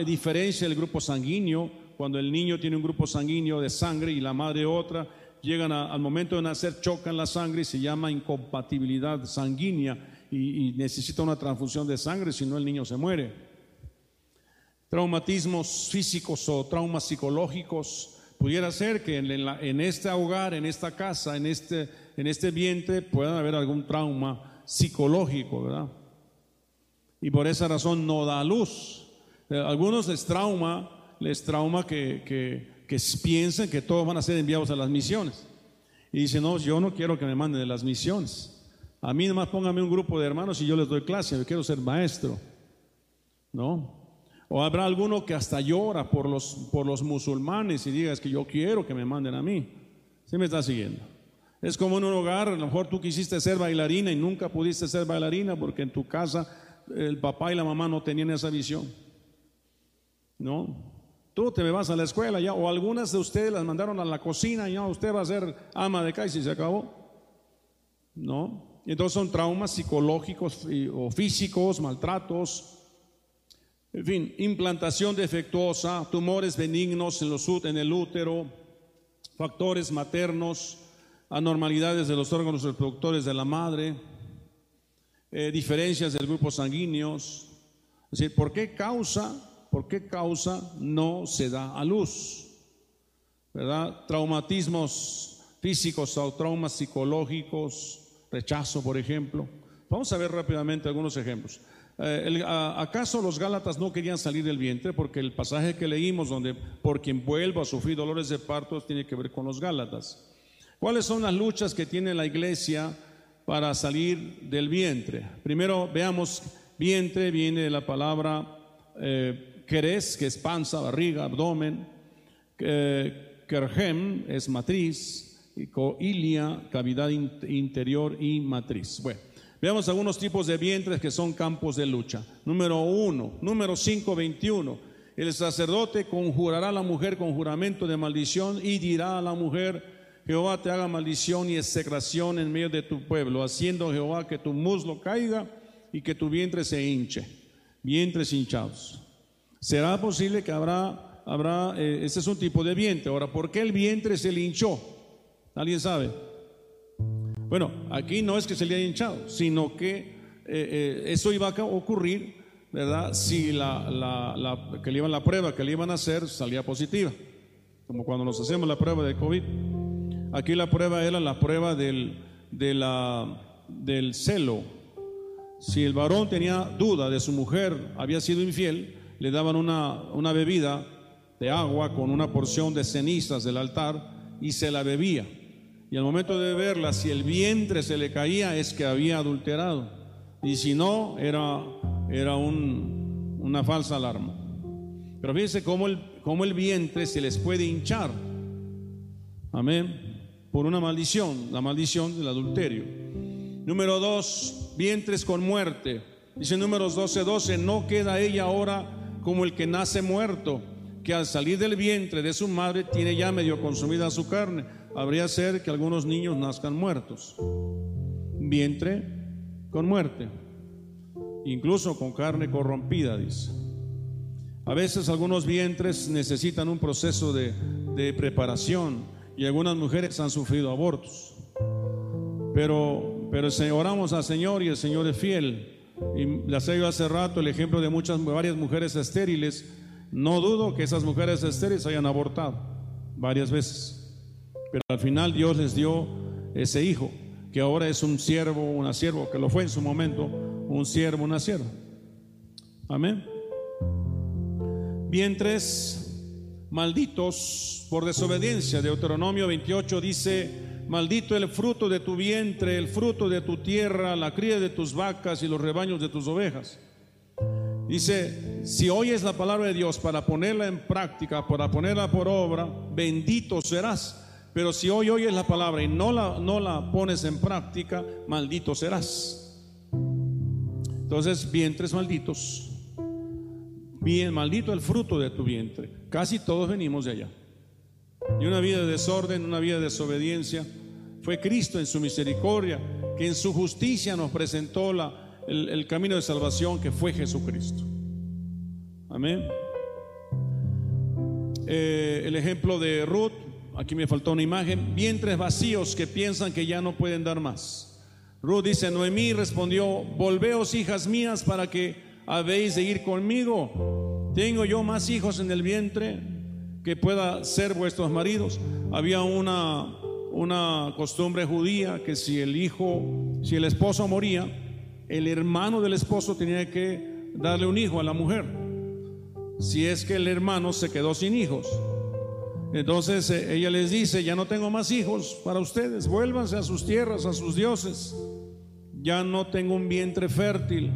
diferencia del grupo sanguíneo, cuando el niño tiene un grupo sanguíneo de sangre y la madre otra, llegan al momento de nacer, chocan la sangre y se llama incompatibilidad sanguínea y, necesita una transfusión de sangre, si no el niño se muere. Traumatismos físicos o traumas psicológicos. Pudiera ser que en, este hogar, en esta casa, en este, en este vientre pueda haber algún trauma psicológico, ¿verdad? y por esa razón no da luz. Eh, algunos les trauma, les trauma que, que, que piensen que todos van a ser enviados a las misiones. Y dicen, no, yo no quiero que me manden de las misiones. A mí nomás póngame un grupo de hermanos y yo les doy clase, yo quiero ser maestro. ¿No? O habrá alguno que hasta llora por los, por los musulmanes y diga, es que yo quiero que me manden a mí. ¿Sí me está siguiendo? Es como en un hogar, a lo mejor tú quisiste ser bailarina y nunca pudiste ser bailarina porque en tu casa el papá y la mamá no tenían esa visión. ¿No? Tú te vas a la escuela ya, o algunas de ustedes las mandaron a la cocina y ya usted va a ser ama de casa y se acabó. ¿No? Entonces son traumas psicológicos o físicos, maltratos, en fin, implantación defectuosa, tumores benignos en, los, el útero, factores maternos, anormalidades de los órganos reproductores de la madre, eh, diferencias del grupo sanguíneos. Es decir, ¿por qué causa, por qué causa no se da a luz? ¿Verdad? Traumatismos físicos o traumas psicológicos, rechazo, por ejemplo. Vamos a ver rápidamente algunos ejemplos. Eh, ¿Acaso los Gálatas no querían salir del vientre? Porque el pasaje que leímos, donde por quien vuelva a sufrir dolores de parto, tiene que ver con los Gálatas. ¿Cuáles son las luchas que tiene la iglesia para salir del vientre? Primero veamos, vientre viene de la palabra eh, keres, que es panza, barriga, abdomen. Eh, es matriz, coilia, cavidad interior y matriz. Bueno. Veamos algunos tipos de vientres que son campos de lucha. Número uno, número 521. El sacerdote conjurará a la mujer con juramento de maldición y dirá a la mujer, Jehová te haga maldición y execración en medio de tu pueblo, haciendo Jehová que tu muslo caiga y que tu vientre se hinche. Vientres hinchados. ¿Será posible que habrá, habrá, eh, ese es un tipo de vientre? Ahora, ¿por qué el vientre se le hinchó? ¿Alguien sabe? Bueno, aquí no es que se le haya hinchado, sino que eh, eh, eso iba a ocurrir, ¿verdad? Si la, que le iban la prueba que le iban a hacer salía positiva, como cuando nos hacemos la prueba de COVID. Aquí la prueba era la prueba del, del celo. Si el varón tenía duda de su mujer había sido infiel, le daban una, una bebida de agua con una porción de cenizas del altar y se la bebía y al momento de verla, si el vientre se le caía, es que había adulterado. Y si no, era, era una falsa alarma. Pero fíjense cómo el, cómo el vientre se les puede hinchar. Amén. Por una maldición, la maldición del adulterio. Número dos, vientres con muerte. Dice números 12, 12, no queda ella ahora como el que nace muerto, que al salir del vientre de su madre tiene ya medio consumida su carne habría ser que algunos niños nazcan muertos. Vientre con muerte, incluso con carne corrompida, dice. A veces algunos vientres necesitan un proceso de, preparación y algunas mujeres han sufrido abortos. Pero, pero oramos al Señor y el Señor es fiel. Y les he hace rato el ejemplo de muchas, varias mujeres estériles. No dudo que esas mujeres estériles hayan abortado varias veces. Pero al final Dios les dio ese hijo, que ahora es un siervo, una siervo, que lo fue en su momento, un siervo, una sierva. Amén. Vientres malditos por desobediencia. Deuteronomio 28 dice, maldito el fruto de tu vientre, el fruto de tu tierra, la cría de tus vacas y los rebaños de tus ovejas. Dice, si oyes la palabra de Dios para ponerla en práctica, para ponerla por obra, bendito serás pero si hoy oyes la palabra y no la, no la pones en práctica, maldito serás. Entonces, vientres malditos. Bien, maldito el fruto de tu vientre. Casi todos venimos de allá. Y una vida de desorden, una vida de desobediencia. Fue Cristo en su misericordia, que en su justicia nos presentó la, el, camino de salvación que fue Jesucristo. Amén. Eh, el ejemplo de Ruth aquí me faltó una imagen, vientres vacíos que piensan que ya no pueden dar más. Ruth dice, Noemí respondió, volveos hijas mías para que habéis de ir conmigo. Tengo yo más hijos en el vientre que pueda ser vuestros maridos. Había una, una costumbre judía que si el hijo, si el esposo moría, el hermano del esposo tenía que darle un hijo a la mujer, si es que el hermano se quedó sin hijos. Entonces eh, ella les dice, ya no tengo más hijos para ustedes, vuélvanse a sus tierras, a sus dioses. Ya no tengo un vientre fértil.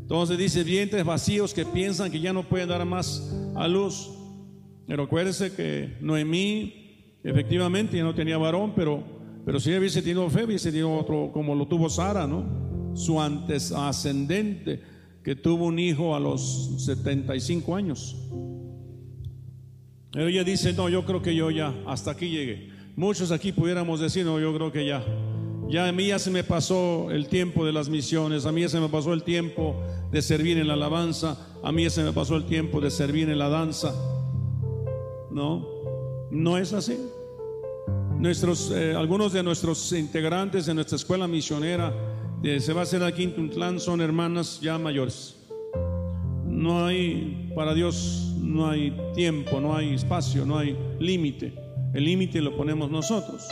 Entonces dice, vientres vacíos que piensan que ya no pueden dar más a luz. Pero acuérdense que Noemí efectivamente ya no tenía varón, pero, pero si hubiese tenido fe, hubiese tenido otro, como lo tuvo Sara, ¿no? Su antes ascendente, que tuvo un hijo a los 75 años. Pero ella dice, no, yo creo que yo ya, hasta aquí llegué. Muchos aquí pudiéramos decir, no, yo creo que ya. Ya a mí ya se me pasó el tiempo de las misiones, a mí ya se me pasó el tiempo de servir en la alabanza, a mí ya se me pasó el tiempo de servir en la danza. No, no es así. Nuestros, eh, algunos de nuestros integrantes de nuestra escuela misionera eh, se va a hacer aquí en Tuntlán son hermanas ya mayores. No hay, para Dios no hay tiempo, no hay espacio, no hay límite. El límite lo ponemos nosotros.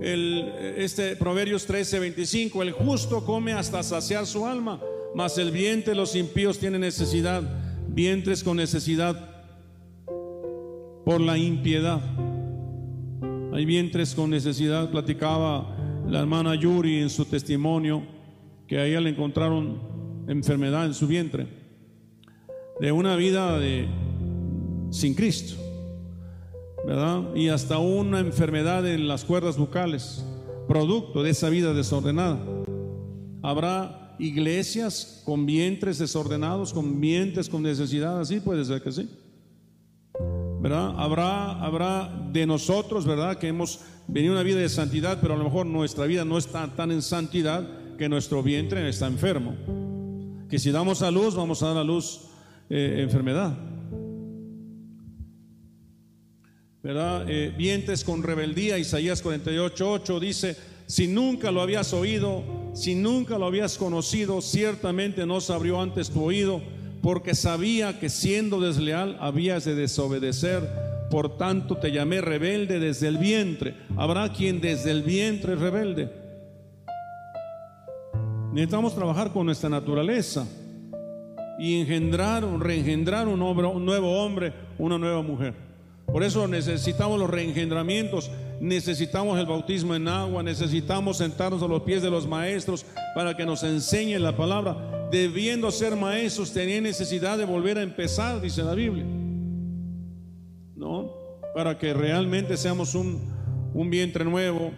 El, este Proverbios 13, 25, el justo come hasta saciar su alma, mas el vientre los impíos tiene necesidad, vientres con necesidad por la impiedad. Hay vientres con necesidad. Platicaba la hermana Yuri en su testimonio que a ella le encontraron enfermedad en su vientre de una vida de, sin Cristo, ¿verdad? Y hasta una enfermedad en las cuerdas bucales, producto de esa vida desordenada. Habrá iglesias con vientres desordenados, con vientres con necesidad, así puede ser que sí. ¿verdad? Habrá, habrá de nosotros, ¿verdad? Que hemos venido una vida de santidad, pero a lo mejor nuestra vida no está tan en santidad que nuestro vientre está enfermo. Que si damos a luz, vamos a dar a luz eh, enfermedad. ¿Verdad? Eh, vientres con rebeldía, Isaías 48:8 dice, si nunca lo habías oído, si nunca lo habías conocido, ciertamente no se abrió antes tu oído porque sabía que siendo desleal habías de desobedecer, por tanto te llamé rebelde desde el vientre. Habrá quien desde el vientre rebelde. Necesitamos trabajar con nuestra naturaleza y engendrar, reengendrar un, un nuevo hombre, una nueva mujer. Por eso necesitamos los reengendramientos, necesitamos el bautismo en agua, necesitamos sentarnos a los pies de los maestros para que nos enseñen la palabra debiendo ser maestros, tenían necesidad de volver a empezar, dice la Biblia. ¿No? Para que realmente seamos un, un vientre nuevo,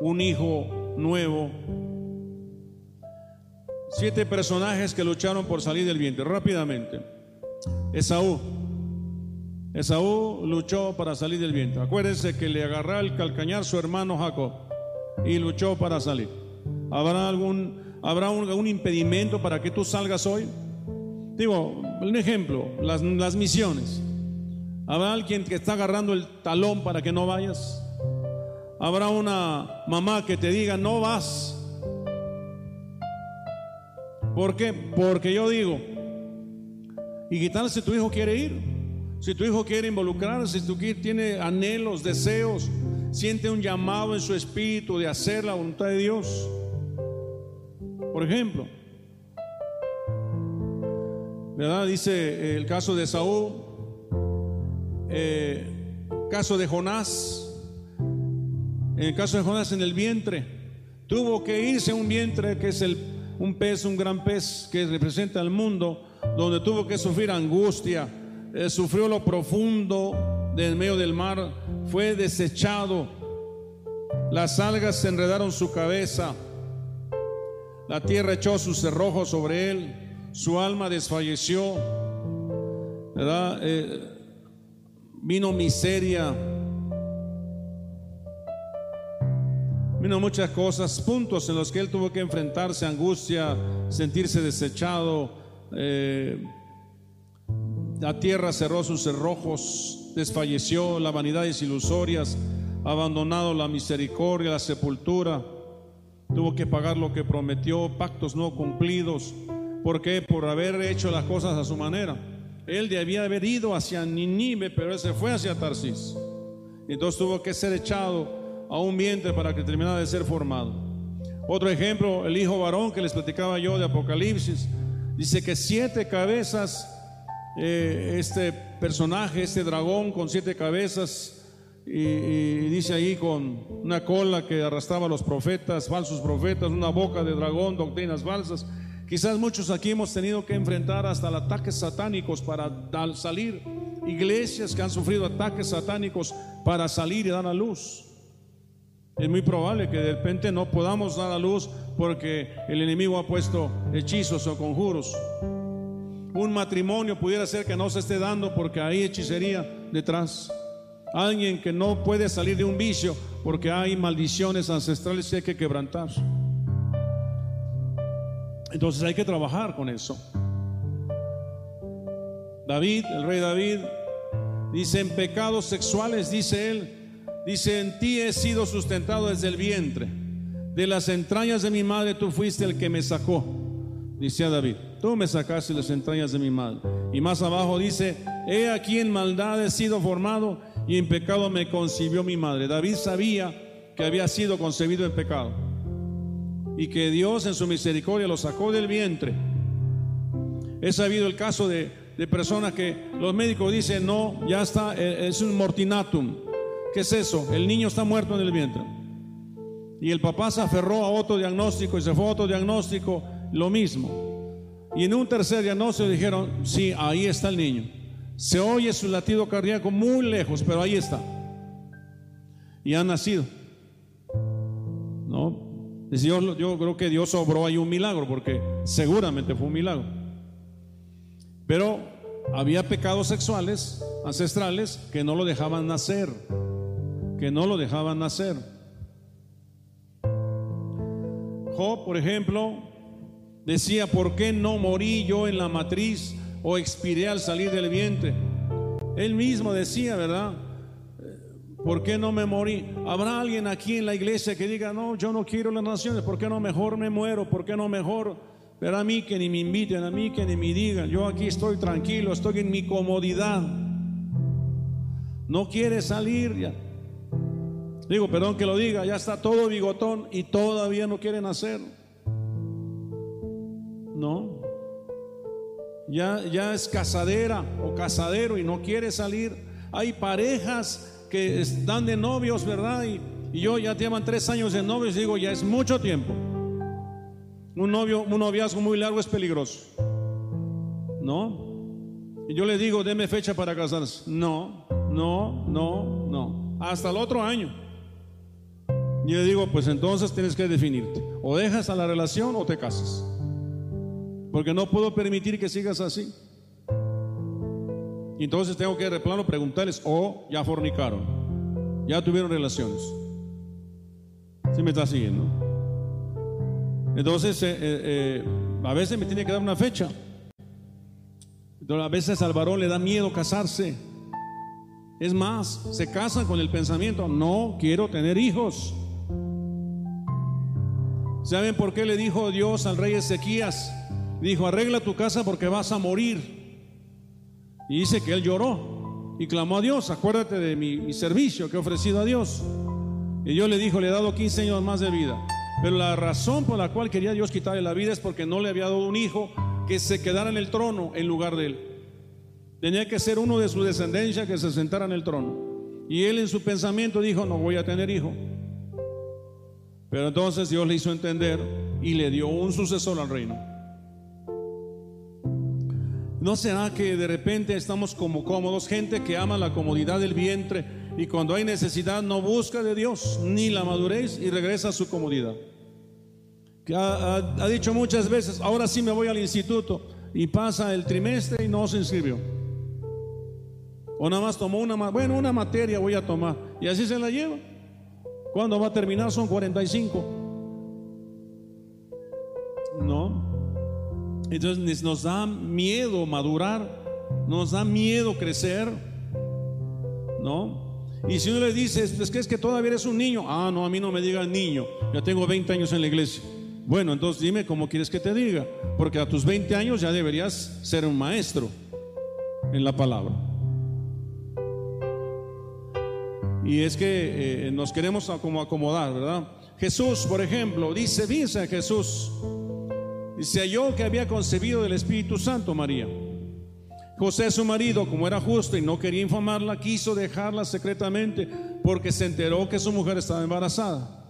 un hijo nuevo. Siete personajes que lucharon por salir del vientre. Rápidamente. Esaú. Esaú luchó para salir del vientre. Acuérdense que le agarró el calcañar su hermano Jacob y luchó para salir. ¿Habrá algún ¿Habrá un, impedimento para que tú salgas hoy? Digo, un ejemplo, las, las misiones. ¿Habrá alguien que está agarrando el talón para que no vayas? ¿Habrá una mamá que te diga, no vas? ¿Por qué? Porque yo digo, ¿y qué tal si tu hijo quiere ir? Si tu hijo quiere involucrarse, si tu hijo tiene anhelos, deseos, siente un llamado en su espíritu de hacer la voluntad de Dios. Por ejemplo, ¿verdad? Dice eh, el caso de Saúl, eh, caso de Jonás, en el caso de Jonás en el vientre, tuvo que irse a un vientre que es el, un pez, un gran pez que representa al mundo, donde tuvo que sufrir angustia, eh, sufrió lo profundo del medio del mar, fue desechado, las algas se enredaron su cabeza, la tierra echó sus cerrojos sobre él, su alma desfalleció. Eh, vino miseria, vino muchas cosas, puntos en los que él tuvo que enfrentarse, angustia, sentirse desechado. Eh, la tierra cerró sus cerrojos, desfalleció, la vanidad es ilusorias, abandonado la misericordia, la sepultura tuvo que pagar lo que prometió, pactos no cumplidos. ¿Por qué? Por haber hecho las cosas a su manera. Él debía haber ido hacia Ninive, pero él se fue hacia Tarsis. Entonces tuvo que ser echado a un vientre para que terminara de ser formado. Otro ejemplo, el hijo varón que les platicaba yo de Apocalipsis, Dice que siete cabezas, eh, este personaje, este dragón con siete cabezas, y, y, dice ahí con una cola que arrastraba a los profetas, falsos profetas, una boca de dragón, doctrinas falsas. Quizás muchos aquí hemos tenido que enfrentar hasta ataques satánicos para salir, iglesias que han sufrido ataques satánicos para salir y dar a luz. Es muy probable que de repente no podamos dar a luz porque el enemigo ha puesto hechizos o conjuros. Un matrimonio pudiera ser que no se esté dando porque hay hechicería detrás. Alguien que no puede salir de un vicio porque hay maldiciones ancestrales que hay que quebrantar. Entonces hay que trabajar con eso. David, el rey David, dice en pecados sexuales, dice él, dice en ti he sido sustentado desde el vientre. De las entrañas de mi madre tú fuiste el que me sacó. Dice a David, tú me sacaste las entrañas de mi madre. Y más abajo dice, he aquí en maldad he sido formado y en pecado me concibió mi madre. David sabía que había sido concebido en pecado y que Dios en su misericordia lo sacó del vientre. He sabido el caso de, de personas que los médicos dicen, no, ya está, eh, es un mortinatum. ¿Qué es eso? El niño está muerto en el vientre. Y el papá se aferró a otro diagnóstico y se fue a otro diagnóstico, lo mismo. Y en un tercer diagnóstico dijeron, sí, ahí está el niño. Se oye su latido cardíaco muy lejos, pero ahí está. Y ha nacido. ¿No? Yo, yo creo que Dios obró ahí un milagro, porque seguramente fue un milagro. Pero había pecados sexuales ancestrales que no lo dejaban nacer, que no lo dejaban nacer. Job, por ejemplo, decía, ¿por qué no morí yo en la matriz o expiré al salir del vientre? Él mismo decía, ¿verdad? ¿Por qué no me morí? ¿Habrá alguien aquí en la iglesia que diga, no, yo no quiero las naciones, ¿por qué no mejor me muero? ¿Por qué no mejor? Pero a mí que ni me inviten, a mí que ni me digan, yo aquí estoy tranquilo, estoy en mi comodidad. No quiere salir ya. Digo, perdón que lo diga, ya está todo bigotón y todavía no quiere nacer. No. Ya, ya es casadera o casadero y no quiere salir. Hay parejas que están de novios, ¿verdad? Y, yo ya llevan tres años de novios, digo, ya es mucho tiempo. Un novio, un noviazgo muy largo es peligroso. ¿No? Y yo le digo, deme fecha para casarse. No, no, no, no. Hasta el otro año. Y le digo, pues entonces tienes que definirte. O dejas a la relación o te casas. Porque no puedo permitir que sigas así. Entonces tengo que de plano preguntarles, o ya fornicaron, ya tuvieron relaciones. ¿Sí me está siguiendo? Entonces, eh, eh, eh, a veces me tiene que dar una fecha. Entonces, a veces al varón le da miedo casarse. Es más, se casan con el pensamiento, no quiero tener hijos. ¿Saben por qué le dijo Dios al rey Ezequías? Dijo, arregla tu casa porque vas a morir. Y dice que él lloró y clamó a Dios, acuérdate de mi, servicio que he ofrecido a Dios. Y Dios le dijo, le he dado 15 años más de vida. Pero la razón por la cual quería Dios quitarle la vida es porque no le había dado un hijo que se quedara en el trono en lugar de él. Tenía que ser uno de su descendencia que se sentara en el trono. Y él en su pensamiento dijo, no voy a tener hijo. Pero entonces Dios le hizo entender y le dio un sucesor al reino. ¿No será que de repente estamos como cómodos, gente que ama la comodidad del vientre y cuando hay necesidad no busca de Dios ni la madurez y regresa a su comodidad? Que ha, dicho muchas veces, ahora sí me voy al instituto y pasa el trimestre y no se inscribió. O nada más tomó una, bueno, una materia voy a tomar y así se la lleva. Cuando va a terminar son 45. No. Entonces nos da miedo madurar, nos da miedo crecer, ¿no? Y si uno le dice, es que es que todavía eres un niño, ah, no, a mí no me diga niño, ya tengo 20 años en la iglesia. Bueno, entonces dime cómo quieres que te diga, porque a tus 20 años ya deberías ser un maestro en la palabra. Y es que eh, nos queremos como acomodar, ¿verdad? Jesús, por ejemplo, dice, dice Jesús, y se halló que había concebido del Espíritu Santo María. José, su marido, como era justo y no quería infamarla, quiso dejarla secretamente porque se enteró que su mujer estaba embarazada.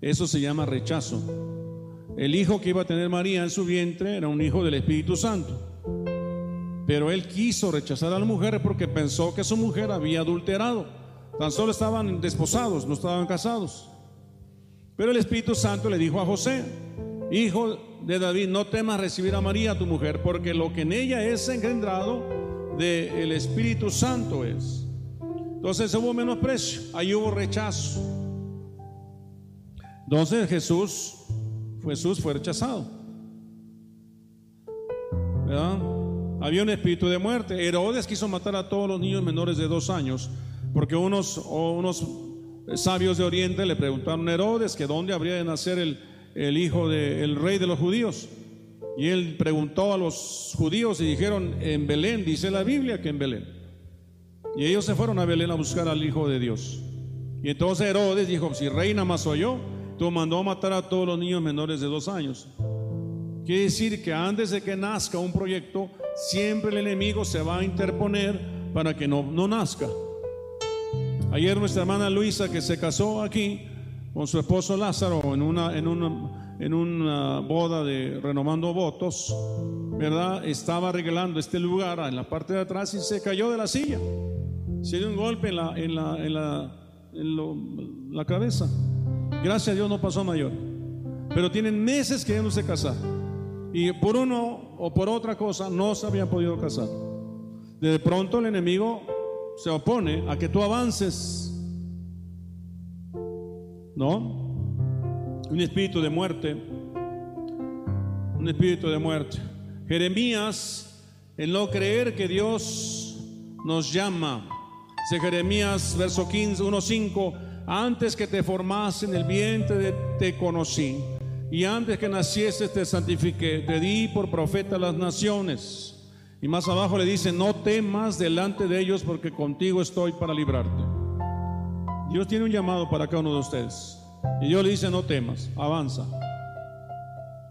Eso se llama rechazo. El hijo que iba a tener María en su vientre era un hijo del Espíritu Santo. Pero él quiso rechazar a la mujer porque pensó que su mujer había adulterado. Tan solo estaban desposados, no estaban casados. Pero el Espíritu Santo le dijo a José, hijo de David, no temas recibir a María, tu mujer, porque lo que en ella es engendrado del Espíritu Santo es. Entonces hubo menosprecio, ahí hubo rechazo. Entonces Jesús, Jesús fue rechazado. Había un espíritu de muerte. Herodes quiso matar a todos los niños menores de dos años, porque unos, unos sabios de Oriente le preguntaron a Herodes que dónde habría de nacer el, el hijo del rey de los judíos. Y él preguntó a los judíos y dijeron, en Belén, dice la Biblia que en Belén. Y ellos se fueron a Belén a buscar al Hijo de Dios. Y entonces Herodes dijo, si reina más soy yo, tú mandó a matar a todos los niños menores de dos años. Quiere decir que antes de que nazca un proyecto, siempre el enemigo se va a interponer para que no, no nazca. Ayer nuestra hermana Luisa, que se casó aquí, con su esposo Lázaro en una, en una, en una boda de renomando votos, ¿verdad? Estaba arreglando este lugar en la parte de atrás y se cayó de la silla. Se dio un golpe en la, en la, en la, en la cabeza. Gracias a Dios no pasó mayor. Pero tienen meses queriéndose casar. Y por uno o por otra cosa no se habían podido casar. De pronto el enemigo se opone a que tú avances ¿no? Un espíritu de muerte, un espíritu de muerte. Jeremías, el no creer que Dios nos llama. Dice Jeremías, verso 15, 1.5, antes que te formase en el vientre te conocí, y antes que nacieses te santifiqué, te di por profeta a las naciones. Y más abajo le dice, no temas delante de ellos porque contigo estoy para librarte. Dios tiene un llamado para cada uno de ustedes. Y Dios le dice, no temas, avanza.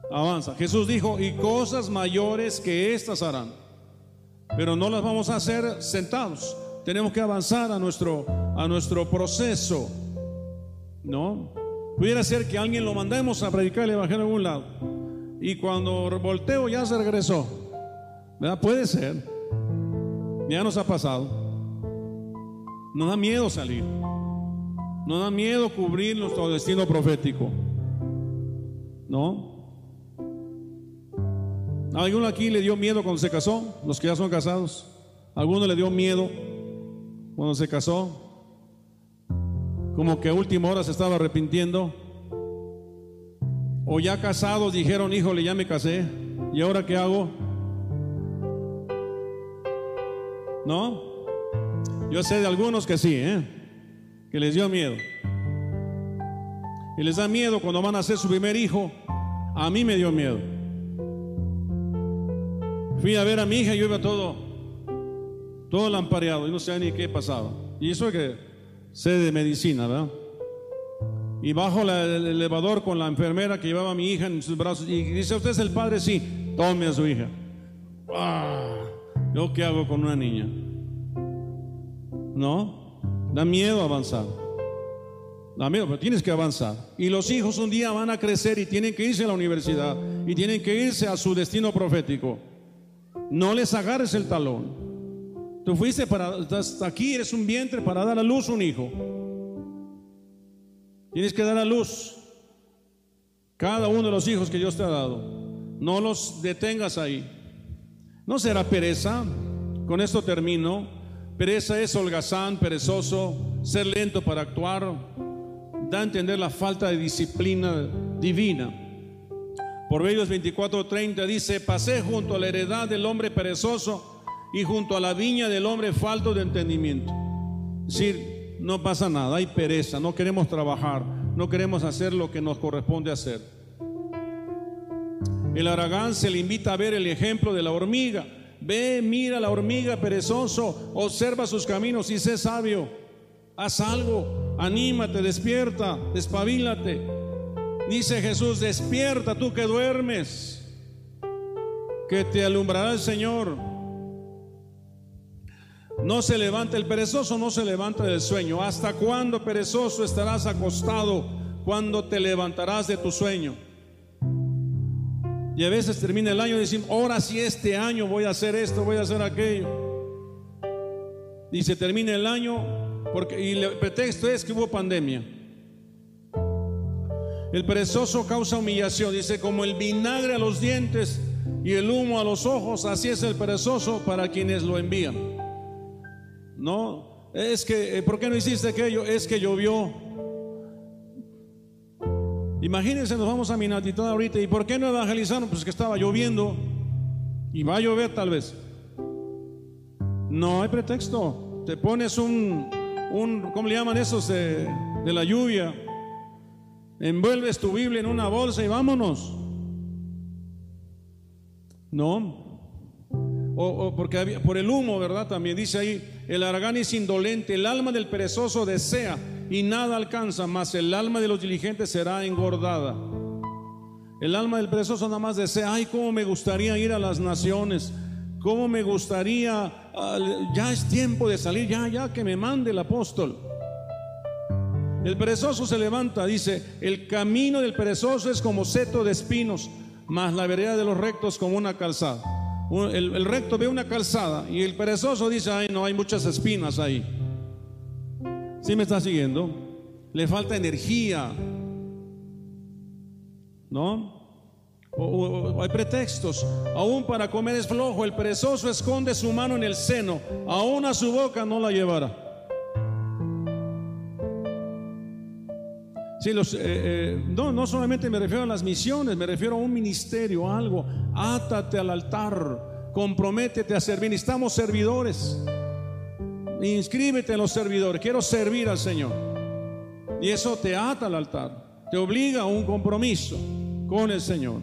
Avanza. Jesús dijo, y cosas mayores que estas harán. Pero no las vamos a hacer sentados. Tenemos que avanzar a nuestro, a nuestro proceso. ¿No? Pudiera ser que alguien lo mandemos a predicar el Evangelio en algún lado. Y cuando volteo ya se regresó. ¿Verdad? Puede ser. Ya nos ha pasado. Nos da miedo salir. No da miedo cubrir nuestro destino profético. ¿No? ¿Alguno aquí le dio miedo cuando se casó? Los que ya son casados. ¿Alguno le dio miedo cuando se casó? Como que a última hora se estaba arrepintiendo. O ya casados dijeron, híjole, ya me casé. ¿Y ahora qué hago? ¿No? Yo sé de algunos que sí, ¿eh? que les dio miedo. Y les da miedo cuando van a hacer su primer hijo. A mí me dio miedo. Fui a ver a mi hija y yo iba todo, todo lampareado y no sabía ni qué pasaba. Y eso es que sé de medicina, ¿verdad? Y bajo el elevador con la enfermera que llevaba a mi hija en sus brazos y dice, ¿usted es el padre? Sí, tome a su hija. Ah, ¿Yo qué hago con una niña? ¿No? Da miedo avanzar. Da miedo, pero tienes que avanzar. Y los hijos un día van a crecer y tienen que irse a la universidad y tienen que irse a su destino profético. No les agarres el talón. Tú fuiste para, hasta aquí eres un vientre para dar a luz un hijo. Tienes que dar a luz cada uno de los hijos que Dios te ha dado. No los detengas ahí. No será pereza. Con esto termino. Pereza es holgazán, perezoso, ser lento para actuar, da a entender la falta de disciplina divina. Proverbios 24:30 dice, pasé junto a la heredad del hombre perezoso y junto a la viña del hombre falto de entendimiento. Es decir, no pasa nada, hay pereza, no queremos trabajar, no queremos hacer lo que nos corresponde hacer. El aragán se le invita a ver el ejemplo de la hormiga Ve, mira la hormiga perezoso, observa sus caminos y sé sabio. Haz algo, anímate, despierta, despabilate. Dice Jesús, despierta tú que duermes. que te alumbrará el Señor. No se levanta el perezoso, no se levanta del sueño. ¿Hasta cuándo, perezoso, estarás acostado? ¿Cuándo te levantarás de tu sueño? Y a veces termina el año y decimos, ahora sí este año voy a hacer esto, voy a hacer aquello. Y se termina el año porque, y el pretexto es que hubo pandemia. El perezoso causa humillación, dice, como el vinagre a los dientes y el humo a los ojos, así es el perezoso para quienes lo envían. No, es que, eh, ¿por qué no hiciste aquello? Es que llovió. Imagínense, nos vamos a Minatitán ahorita, ¿y por qué no evangelizaron? Pues que estaba lloviendo y va a llover tal vez. No hay pretexto. Te pones un, ¿cómo le llaman esos de, la lluvia? Envuelves tu Biblia en una bolsa y vámonos. No. O, porque por el humo, ¿verdad? También dice ahí, el aragán es indolente, el alma del perezoso desea y nada alcanza, más el alma de los diligentes será engordada. El alma del perezoso nada más desea, ay, cómo me gustaría ir a las naciones, cómo me gustaría, ya es tiempo de salir, ya, ya que me mande el apóstol. El perezoso se levanta, dice, el camino del perezoso es como seto de espinos, más la vereda de los rectos como una calzada. El, recto ve una calzada y el perezoso dice, ay no, hay muchas espinas ahí. ¿Sí me está siguiendo? Le falta energía. ¿No? O, hay pretextos. Aún para comer es flojo. El perezoso esconde su mano en el seno. Aún a su boca no la llevará. Eh, eh, no, no solamente me refiero a las misiones, me refiero a un ministerio, algo. Átate al altar, comprométete a servir. Necesitamos servidores. Inscríbete en los servidores. Quiero servir al Señor. Y eso te ata al altar, te obliga a un compromiso con el Señor.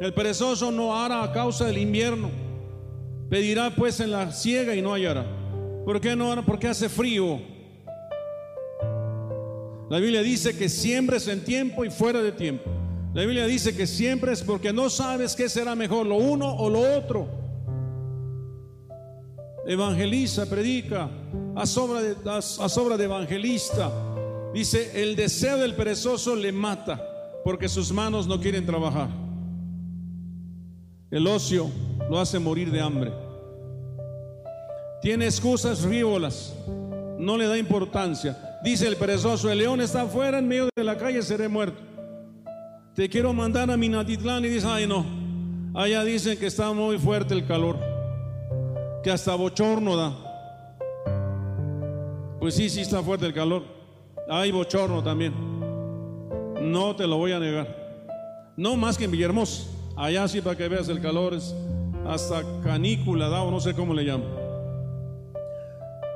El perezoso no hará a causa del invierno. Pedirá pues en la ciega y no hallará. ¿Por qué no hará? Porque hace frío la Biblia dice que siembres en tiempo y fuera de tiempo. La Biblia dice que siempre es porque no sabes qué será mejor, lo uno o lo otro. Evangeliza, predica, a sobra de, sobra de evangelista. Dice, el deseo del perezoso le mata porque sus manos no quieren trabajar. El ocio lo hace morir de hambre. Tiene excusas frívolas, no le da importancia. Dice el perezoso, el león está afuera en medio de la calle, seré muerto. Te quiero mandar a Minatitlán y dice, ay no, allá dicen que está muy fuerte el calor, que hasta bochorno da. Pues sí, sí está fuerte el calor. Hay bochorno también. No te lo voy a negar. No más que en Villahermosa. Allá sí para que veas el calor es hasta canícula da o no sé cómo le llaman.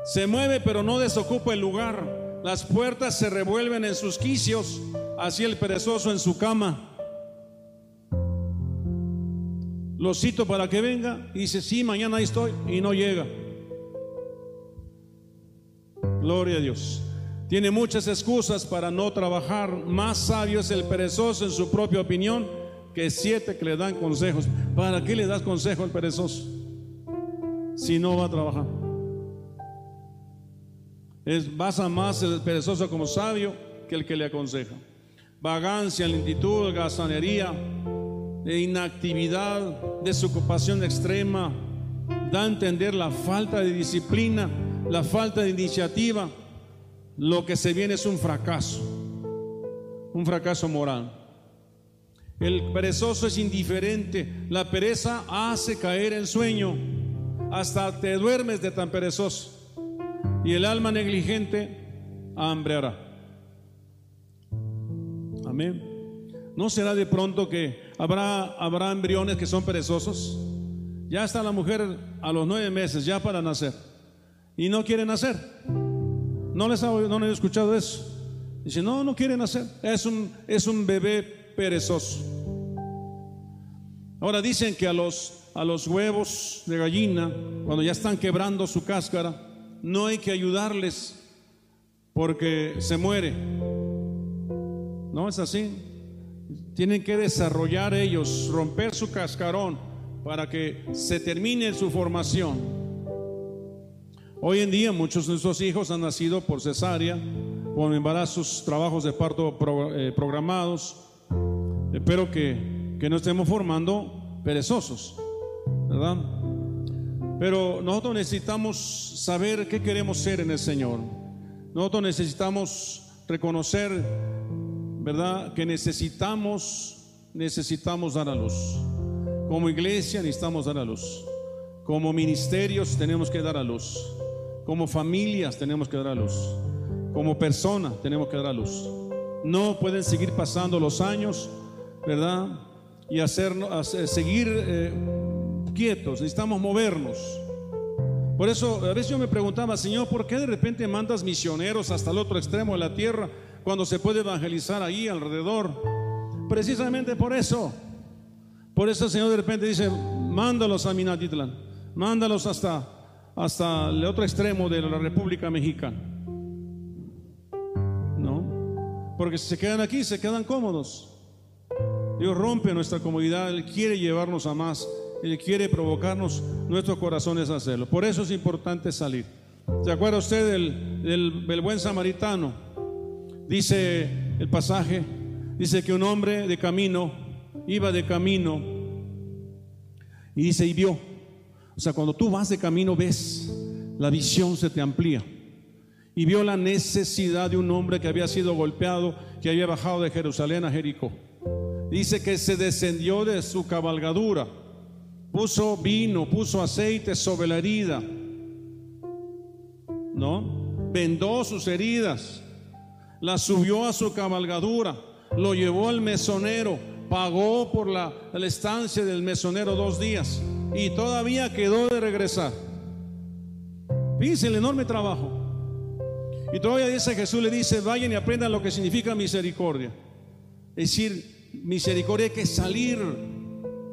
Se mueve pero no desocupa el lugar. Las puertas se revuelven en sus quicios, así el perezoso en su cama. Lo cito para que venga y dice, sí, mañana ahí estoy y no llega. Gloria a Dios. Tiene muchas excusas para no trabajar. Más sabio es el perezoso en su propia opinión que siete que le dan consejos. ¿Para qué le das consejo al perezoso si no va a trabajar? Es, basa más el perezoso como sabio que el que le aconseja. Vagancia, lentitud, gazanería, inactividad, desocupación extrema, da a entender la falta de disciplina, la falta de iniciativa. Lo que se viene es un fracaso, un fracaso moral. El perezoso es indiferente, la pereza hace caer en sueño, hasta te duermes de tan perezoso y el alma negligente hambreará. Amén. ¿No será de pronto que habrá, habrá embriones que son perezosos? Ya está la mujer a los nueve meses, ya para nacer, y no quiere nacer. ¿No les ha, no he escuchado eso? Dice, no, no quiere nacer. Es un, es un bebé perezoso. Ahora dicen que a los, a los huevos de gallina, cuando ya están quebrando su cáscara, no hay que ayudarles porque se muere. No es así. Tienen que desarrollar ellos, romper su cascarón para que se termine su formación. Hoy en día muchos de nuestros hijos han nacido por cesárea, con embarazos, trabajos de parto eh, programados. Espero que, que no estemos formando perezosos, ¿verdad? Pero nosotros necesitamos saber qué queremos ser en el Señor. Nosotros necesitamos reconocer, ¿verdad? Que necesitamos, necesitamos dar a luz. Como iglesia necesitamos dar a luz. Como ministerios tenemos que dar a luz. Como familias tenemos que dar a luz. Como personas tenemos que dar a luz. No pueden seguir pasando los años, ¿verdad? Y hacernos, seguir eh, quietos. Necesitamos movernos. Por eso a veces yo me preguntaba, Señor, ¿por qué de repente mandas misioneros hasta el otro extremo de la tierra cuando se puede evangelizar ahí alrededor? Precisamente por eso. Por eso el Señor de repente dice, mándalos a Minatitlán, mándalos hasta, hasta el otro extremo de la República Mexicana. ¿No? Porque si se quedan aquí, se quedan cómodos. Dios rompe nuestra comodidad, Él quiere llevarnos a más. Él quiere provocarnos nuestros corazones a hacerlo. Por eso es importante salir. ¿Se acuerda usted del, del, buen samaritano? Dice el pasaje, dice que un hombre de camino iba de camino y dice, y vio. O sea, cuando tú vas de camino ves, la visión se te amplía. Y vio la necesidad de un hombre que había sido golpeado, que había bajado de Jerusalén a Jericó. Dice que se descendió de su cabalgadura puso vino, puso aceite sobre la herida, ¿no? Vendó sus heridas, la subió a su cabalgadura, lo llevó al mesonero, pagó por la, estancia del mesonero dos días y todavía quedó de regresar. Fíjense el enorme trabajo. Y todavía dice Jesús le dice, vayan y aprendan lo que significa misericordia. Es decir, misericordia hay que salir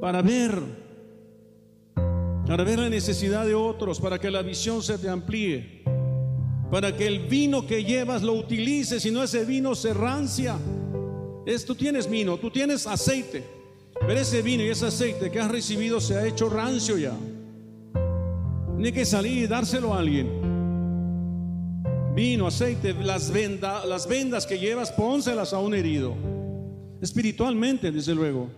para ver para ver la necesidad de otros, para que la visión se te amplíe, para que el vino que llevas lo utilices, si no ese vino se rancia. Es, tú tienes vino, tú tienes aceite, pero ese vino y ese aceite que has recibido se ha hecho rancio ya. Tiene que salir y dárselo a alguien. Vino, aceite, las, las vendas que llevas, pónselas a un herido. Espiritualmente, desde luego.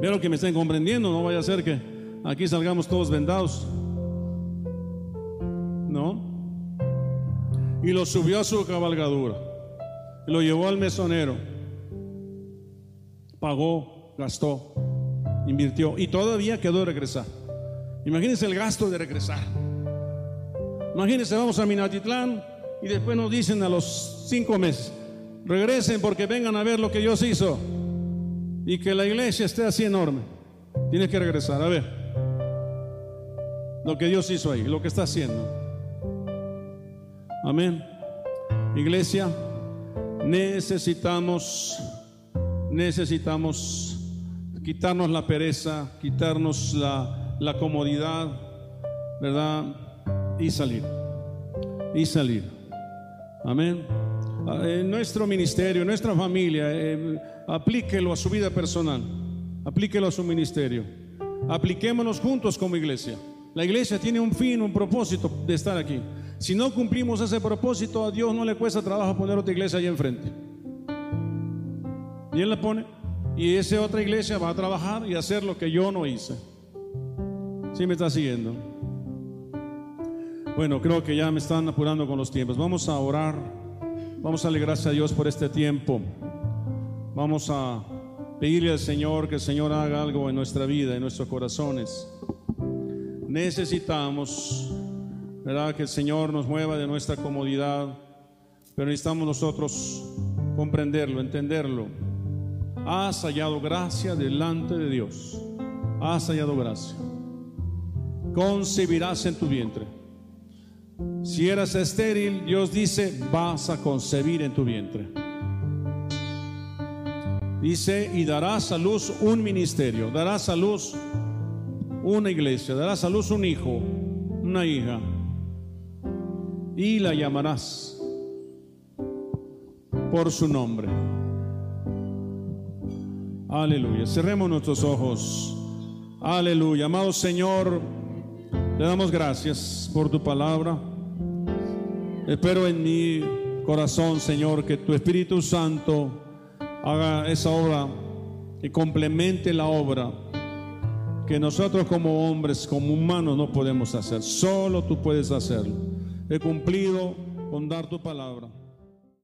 Veo que me estén comprendiendo, no vaya a ser que aquí salgamos todos vendados. ¿No? Y lo subió a su cabalgadura. lo llevó al mesonero. Pagó, gastó, invirtió y todavía quedó de regresar. Imagínense el gasto de regresar. Imagínense, vamos a Minatitlán y después nos dicen a los cinco meses, regresen porque vengan a ver lo que Dios hizo y que la iglesia esté así enorme. Tienes que regresar, a ver lo que Dios hizo ahí, lo que está haciendo. Amén. Iglesia, necesitamos, necesitamos quitarnos la pereza, quitarnos la, la comodidad, ¿verdad? Y salir. Y salir. Amén. En nuestro ministerio, en nuestra familia, eh, aplíquelo a su vida personal, aplíquelo a su ministerio. Apliquémonos juntos como iglesia. La iglesia tiene un fin, un propósito de estar aquí. Si no cumplimos ese propósito, a Dios no le cuesta trabajo poner otra iglesia allá enfrente. Y Él la pone. Y esa otra iglesia va a trabajar y hacer lo que yo no hice. ¿Sí me está siguiendo? Bueno, creo que ya me están apurando con los tiempos. Vamos a orar. Vamos a darle gracias a Dios por este tiempo. Vamos a pedirle al Señor que el Señor haga algo en nuestra vida, en nuestros corazones necesitamos, ¿verdad? Que el Señor nos mueva de nuestra comodidad, pero necesitamos nosotros comprenderlo, entenderlo. Has hallado gracia delante de Dios. Has hallado gracia. Concebirás en tu vientre. Si eras estéril, Dios dice, vas a concebir en tu vientre. Dice, y darás a luz un ministerio, darás a luz una iglesia, darás a luz un hijo, una hija, y la llamarás por su nombre. Aleluya. Cerremos nuestros ojos. Aleluya. Amado Señor, le damos gracias por tu palabra. Espero en mi corazón, Señor, que tu Espíritu Santo haga esa obra y complemente la obra que nosotros como hombres, como humanos, no podemos hacer. Solo tú puedes hacerlo. He cumplido con dar tu palabra.